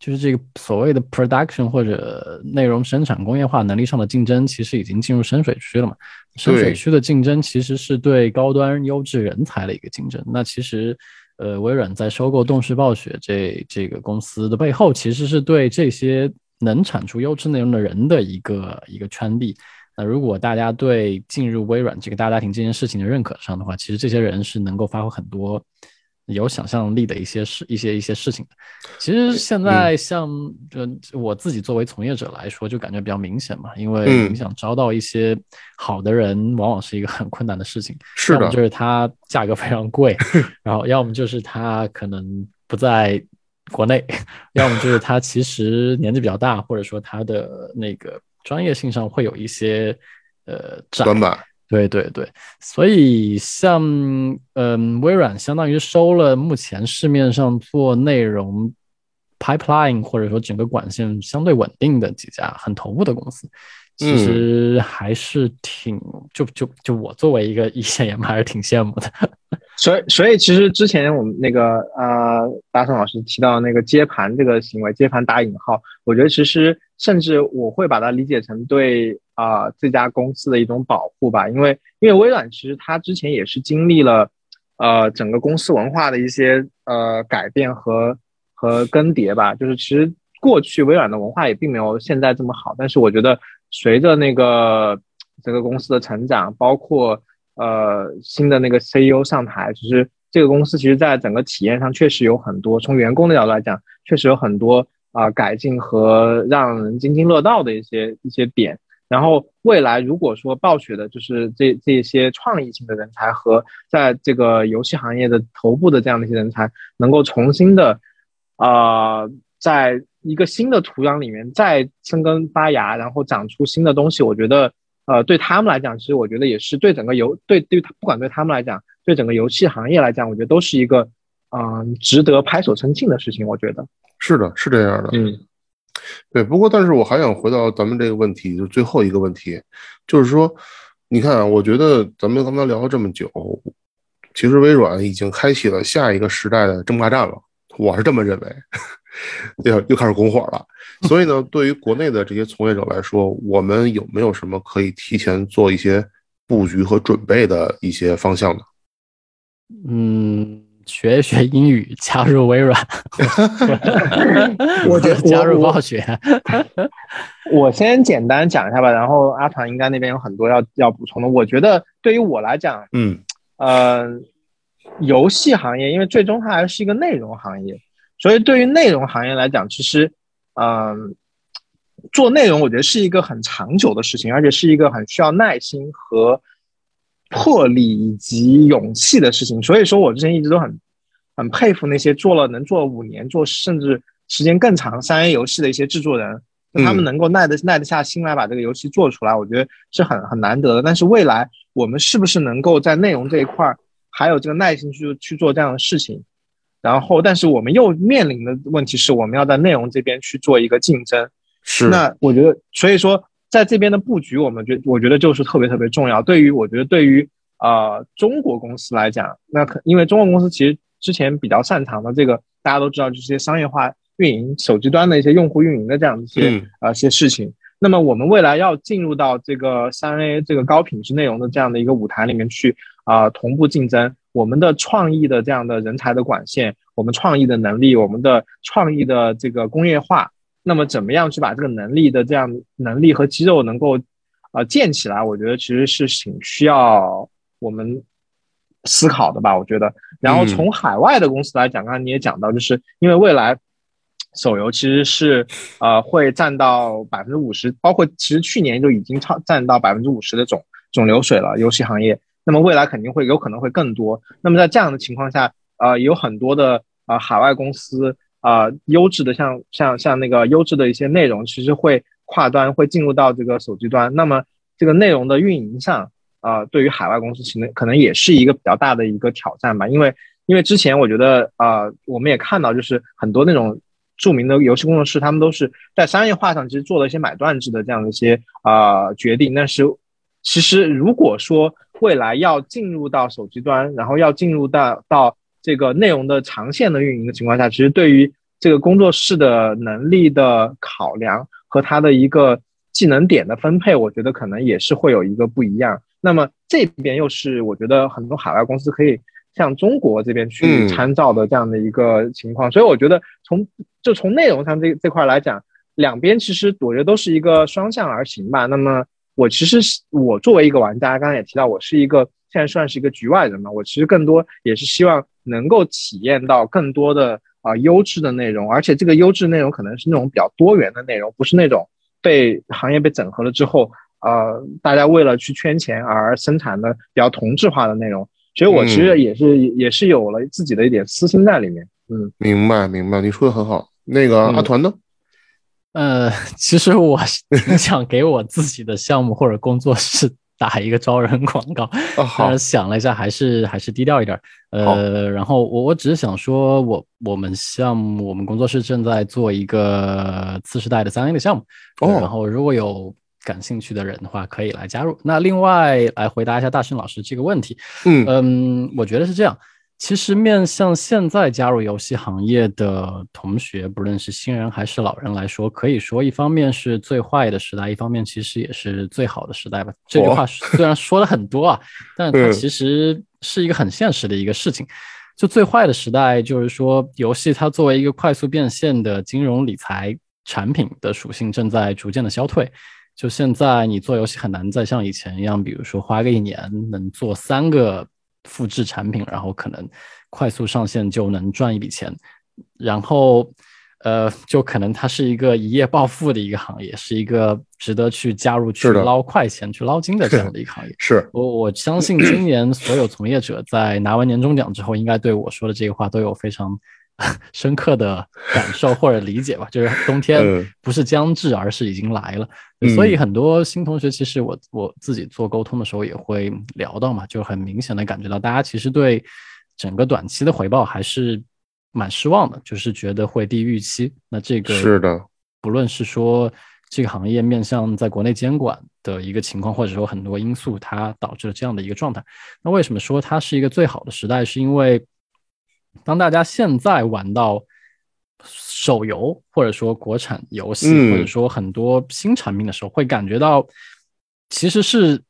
就是这个所谓的 production 或者内容生产工业化能力上的竞争，其实已经进入深水区了嘛。深水区的竞争其实是对高端优质人才的一个竞争。那其实，呃，微软在收购动视暴雪这这个公司的背后，其实是对这些。能产出优质内容的人的一个一个圈地。那如果大家对进入微软这个大家庭这件事情的认可上的话，其实这些人是能够发挥很多有想象力的一些事、一些一些事情的。其实现在像就我自己作为从业者来说，就感觉比较明显嘛，因为你想招到一些好的人，往往是一个很困难的事情。是的，就是它价格非常贵，然后要么就是它可能不在。国内，要么就是他其实年纪比较大，或者说他的那个专业性上会有一些呃短板。对对对，所以像嗯，微软相当于收了目前市面上做内容 pipeline 或者说整个管线相对稳定的几家很头部的公司，其实还是挺就就就我作为一个一线 研还是挺羡慕的。所以所以其实之前我们那个呃，大圣老师提到那个接盘这个行为，接盘打引号，我觉得其实甚至我会把它理解成对。啊，这家公司的一种保护吧，因为因为微软其实它之前也是经历了，呃，整个公司文化的一些呃改变和和更迭吧。就是其实过去微软的文化也并没有现在这么好，但是我觉得随着那个这个公司的成长，包括呃新的那个 CEO 上台，其实这个公司其实在整个体验上确实有很多，从员工的角度来讲，确实有很多啊改进和让人津津乐道的一些一些点。然后未来如果说暴雪的就是这这些创意性的人才和在这个游戏行业的头部的这样的一些人才，能够重新的，呃，在一个新的土壤里面再生根发芽，然后长出新的东西，我觉得，呃，对他们来讲，其实我觉得也是对整个游对对不管对他们来讲，对整个游戏行业来讲，我觉得都是一个，嗯，值得拍手称庆的事情。我觉得是的，是这样的，嗯。对，不过但是我还想回到咱们这个问题，就最后一个问题，就是说，你看啊，我觉得咱们刚才聊了这么久，其实微软已经开启了下一个时代的争霸战了，我是这么认为，又又开始拱火了。所以呢，对于国内的这些从业者来说，我们有没有什么可以提前做一些布局和准备的一些方向呢？嗯。学一学英语，加入微软。我觉得加入暴雪。我先简单讲一下吧，然后阿团应该那边有很多要要补充的。我觉得对于我来讲，嗯，呃，游戏行业，因为最终它还是一个内容行业，所以对于内容行业来讲，其实，嗯，做内容我觉得是一个很长久的事情，而且是一个很需要耐心和。魄力以及勇气的事情，所以说我之前一直都很很佩服那些做了能做五年、做甚至时间更长三 A 游戏的一些制作人，他们能够耐得耐得下心来把这个游戏做出来，我觉得是很很难得的。但是未来我们是不是能够在内容这一块儿还有这个耐心去去做这样的事情？然后，但是我们又面临的问题是，我们要在内容这边去做一个竞争。是，那我觉得，所以说。在这边的布局，我们觉我觉得就是特别特别重要。对于我觉得对于呃中国公司来讲，那可因为中国公司其实之前比较擅长的这个大家都知道，就是些商业化运营、手机端的一些用户运营的这样一些呃些事情。那么我们未来要进入到这个三 A 这个高品质内容的这样的一个舞台里面去啊，同步竞争，我们的创意的这样的人才的管线，我们创意的能力，我们的创意的这个工业化。那么怎么样去把这个能力的这样能力和肌肉能够呃建起来？我觉得其实是挺需要我们思考的吧。我觉得，然后从海外的公司来讲，刚才你也讲到，就是因为未来手游其实是呃会占到百分之五十，包括其实去年就已经超占到百分之五十的总总流水了。游戏行业，那么未来肯定会有可能会更多。那么在这样的情况下，呃，有很多的呃海外公司。啊，优质的像像像那个优质的一些内容，其实会跨端会进入到这个手机端。那么这个内容的运营上，啊，对于海外公司可能可能也是一个比较大的一个挑战吧。因为因为之前我觉得啊，我们也看到，就是很多那种著名的游戏工作室，他们都是在商业化上其实做了一些买断制的这样的一些啊决定。但是其实如果说未来要进入到手机端，然后要进入到到这个内容的长线的运营的情况下，其实对于这个工作室的能力的考量和它的一个技能点的分配，我觉得可能也是会有一个不一样。那么这边又是我觉得很多海外公司可以向中国这边去参照的这样的一个情况。所以我觉得从就从内容上这这块来讲，两边其实我觉得都是一个双向而行吧。那么我其实我作为一个玩家，刚刚也提到我是一个现在算是一个局外人嘛，我其实更多也是希望。能够体验到更多的啊优质的内容，而且这个优质内容可能是那种比较多元的内容，不是那种被行业被整合了之后，呃，大家为了去圈钱而生产的比较同质化的内容。所以，我其实也是也是有了自己的一点私心在里面。嗯，明白明白，你说的很好。那个阿团呢？呃，其实我 想给我自己的项目或者工作室 打一个招人广告，啊，但是，想了一下，还是还是低调一点儿。呃，然后我我只是想说，我我们项目我们工作室正在做一个次世代的三 A 的项目，哦然后如果有感兴趣的人的话，可以来加入。那另外来回答一下大圣老师这个问题，嗯嗯，我觉得是这样。其实面向现在加入游戏行业的同学，不论是新人还是老人来说，可以说一方面是最坏的时代，一方面其实也是最好的时代吧。这句话虽然说了很多啊，但它嗯其实是一个很现实的一个事情。就最坏的时代，就是说游戏它作为一个快速变现的金融理财产品的属性正在逐渐的消退。就现在你做游戏很难再像以前一样，比如说花个一年能做三个复制产品，然后可能快速上线就能赚一笔钱，然后呃，就可能它是一个一夜暴富的一个行业，是一个值得去加入去捞快钱、去捞金的这样的一个行业。是，我我相信今年所有从业者在拿完年终奖之后，应该对我说的这个话都有非常 深刻的感受或者理解吧。就是冬天嗯不是将至，而是已经来了。嗯所以很多新同学，其实我我自己做沟通的时候也会聊到嘛，就很明显的感觉到大家其实对整个短期的回报还是蛮失望的，就是觉得会低于预期。那这个是的，不论是说这个行业面向在国内监管的一个情况，或者说很多因素，它导致了这样的一个状态。那为什么说它是一个最好的时代？是因为当大家现在玩到手游，或者说国产游戏，嗯或者说很多新产品的时候，会感觉到其实是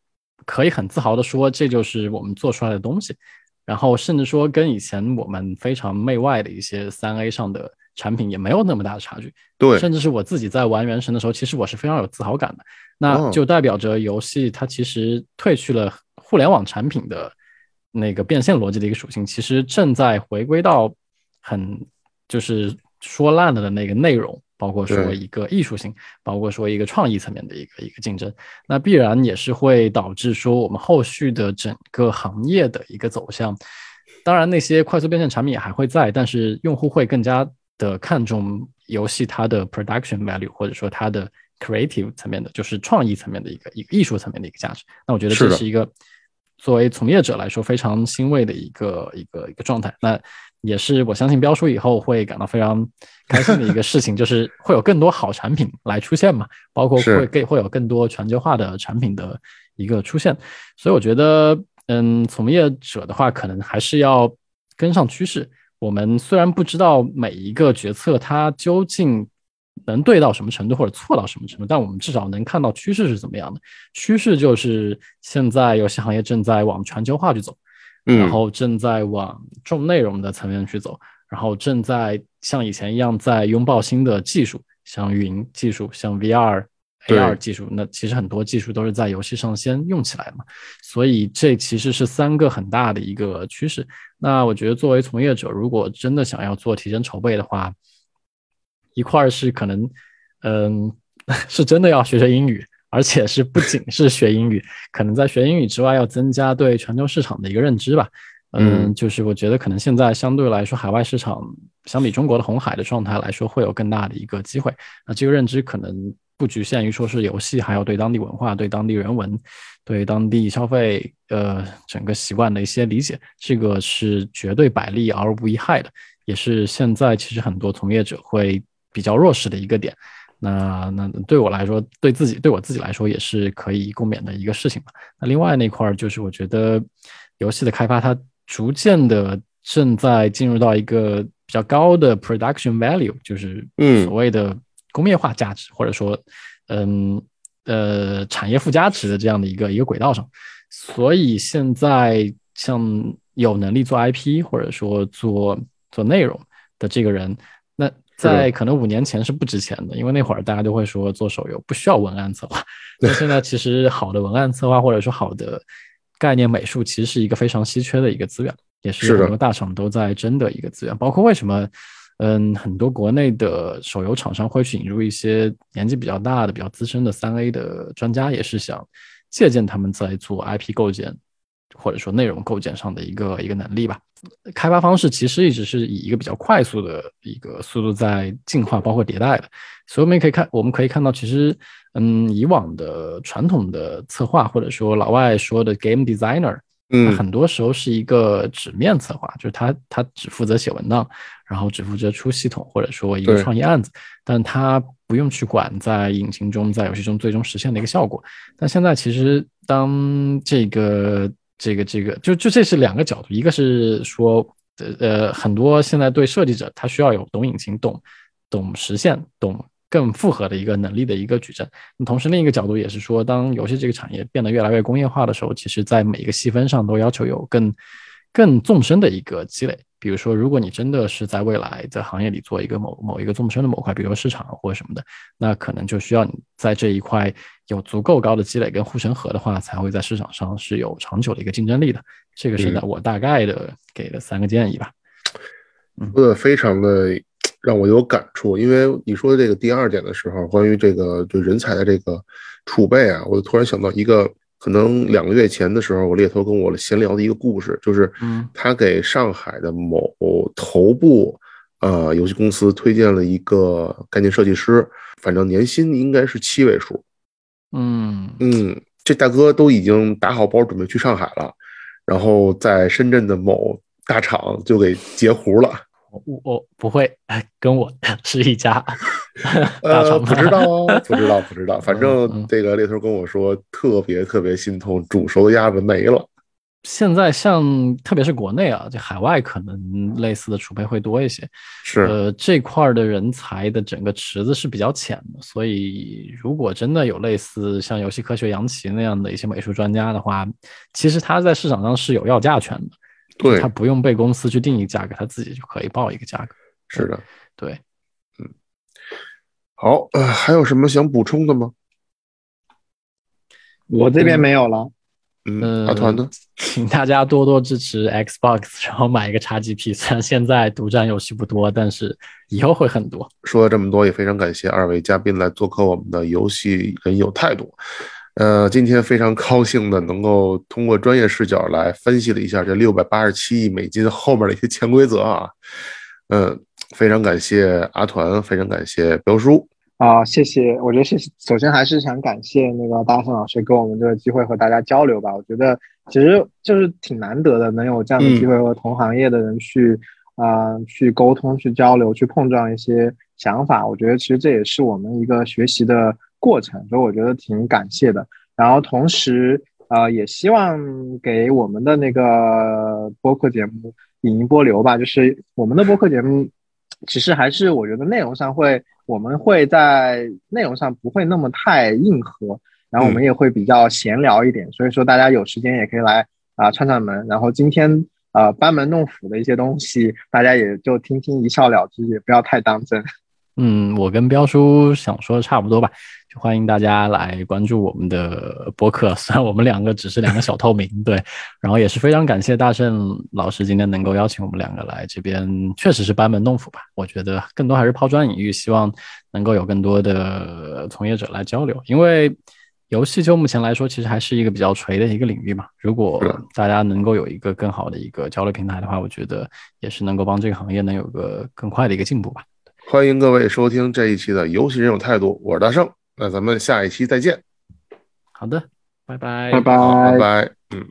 可以很自豪的说，这就是我们做出来的东西。然后甚至说跟以前我们非常媚外的一些三 A 上的产品也没有那么大的差距。对，甚至是我自己在玩原神的时候，其实我是非常有自豪感的。那哦就代表着游戏它其实褪去了互联网产品的那个变现逻辑的一个属性，其实正在回归到很就是说烂了的那个内容，包括说一个艺术性，包括说一个创意层面的一个一个竞争，那必然也是会导致说我们后续的整个行业的一个走向。当然，那些快速变现产品也还会在，但是用户会更加的看重游戏它的 production value，或者说它的 creative 层面的，就是创意层面的一个一个艺术层面的一个价值。那我觉得这是一个作为从业者来说非常欣慰的一个一个一个状态。那也是我相信标书以后会感到非常开心的一个事情，就是会有更多好产品来出现嘛，包括会更会有更多全球化的产品的一个出现。所以我觉得，嗯，从业者的话，可能还是要跟上趋势。我们虽然不知道每一个决策它究竟能对到什么程度或者错到什么程度，但我们至少能看到趋势是怎么样的。趋势就是现在游戏行业正在往全球化去走，嗯然后正在往重内容的层面去走，然后正在像以前一样在拥抱新的技术，像云技术，像 VR。AR 技术。那其实很多技术都是在游戏上先用起来的嘛，所以这其实是三个很大的一个趋势。那我觉得作为从业者，如果真的想要做提前筹备的话，一块儿是可能，嗯，是真的要学学英语，而且是不仅是学英语，可能在学英语之外，要增加对全球市场的一个认知吧。嗯，嗯就是我觉得可能现在相对来说，海外市场相比中国的红海的状态来说，会有更大的一个机会。那这个认知可能不局限于说是游戏，还有对当地文化、对当地人文、对当地消费呃整个习惯的一些理解，这个是绝对百利而无一害的，也是现在其实很多从业者会比较弱势的一个点。那那对我来说，对自己对我自己来说也是可以共勉的一个事情吧。那另外那块儿就是我觉得游戏的开发它逐渐的正在进入到一个比较高的 production value，就是嗯所谓的工业化价值，或者说嗯呃产业附加值的这样的一个一个轨道上。所以现在像有能力做 IP 或者说做做内容的这个人，那在可能五年前是不值钱的，因为那会儿大家都会说做手游不需要文案策划。但现在其实好的文案策划或者说好的概念美术，其实是一个非常稀缺的一个资源，也是很多大厂都在争的一个资源。包括为什么，嗯，很多国内的手游厂商会去引入一些年纪比较大的、比较资深的三 A 的专家，也是想借鉴他们在做 IP 构建或者说内容构建上的一个一个能力吧。开发方式其实一直是以一个比较快速的一个速度在进化，包括迭代的。所以我们也可以看，我们可以看到，其实，嗯，以往的传统的策划，或者说老外说的 game designer，嗯，很多时候是一个纸面策划，就是他他只负责写文档，然后只负责出系统，或者说一个创意案子，但他不用去管在引擎中、在游戏中最终实现的一个效果。但现在其实当这个这个这个就就这是两个角度，一个是说，呃呃，很多现在对设计者他需要有懂引擎、懂懂实现、懂更复合的一个能力的一个矩阵。那同时另一个角度也是说，当游戏这个产业变得越来越工业化的时候，其实在每一个细分上都要求有更更纵深的一个积累。比如说，如果你真的是在未来在行业里做一个某某一个纵深的模块，比如说市场或者什么的，那可能就需要你在这一块有足够高的积累跟护城河的话，才会在市场上是有长久的一个竞争力的。这个是呢，我大概的给的三个建议吧。说的非常的让我有感触，因为你说的这个第二点的时候，关于这个就人才的这个储备啊，我突然想到一个。可能两个月前的时候，我猎头跟我闲聊的一个故事，就是他给上海的某头部呃游戏公司推荐了一个概念设计师，反正年薪应该是七位数。嗯嗯，这大哥都已经打好包准备去上海了，然后在深圳的某大厂就给截胡了。我我不会跟我 是一家，呃，不知道哦，不知道，不知道。反正这个猎头跟我说，特别特别心痛，煮熟的鸭子没了。现在像特别是国内啊，这海外可能类似的储备会多一些。是，呃，这块的人才的整个池子是比较浅的，所以如果真的有类似像游戏科学杨奇那样的一些美术专家的话，其实他在市场上是有要价权的。对他不用被公司去定义价格，他自己就可以报一个价格。是的，对，嗯，好，呃，还有什么想补充的吗？我这边没有了。嗯，阿团呢？请大家多多支持 Xbox，然后买一个 XGP。虽然现在独占游戏不多，但是以后会很多。说了这么多，也非常感谢二位嘉宾来做客我们的游戏人有态度。呃，今天非常高兴的能够通过专业视角来分析了一下这六百八十七亿美金后面的一些潜规则啊。嗯，非常感谢阿团，非常感谢彪叔啊，谢谢。我觉得谢首先还是想感谢那个大圣老师给我们这个机会和大家交流吧。我觉得其实就是挺难得的，能有这样的机会和同行业的人去啊去沟通、去交流、去碰撞一些想法。我觉得其实这也是我们一个学习的。过程，所以我觉得挺感谢的。然后同时，呃，也希望给我们的那个播客节目引一波流吧。就是我们的播客节目，其实还是我觉得内容上会，我们会在内容上不会那么太硬核，然后我们也会比较闲聊一点。所以说，大家有时间也可以来啊串串门。然后今天呃班门弄斧的一些东西，大家也就听听一笑了之，也不要太当真。嗯，我跟彪叔想说的差不多吧，就欢迎大家来关注我们的播客。虽然我们两个只是两个小透明，对，然后也是非常感谢大圣老师今天能够邀请我们两个来这边，确实是班门弄斧吧。我觉得更多还是抛砖引玉，希望能够有更多的从业者来交流。因为游戏就目前来说，其实还是一个比较垂的一个领域嘛。如果大家能够有一个更好的一个交流平台的话，我觉得也是能够帮这个行业能有个更快的一个进步吧。欢迎各位收听这一期的《游戏人有态度》，我是大圣，那咱们下一期再见。好的，拜拜，拜拜，拜拜，嗯。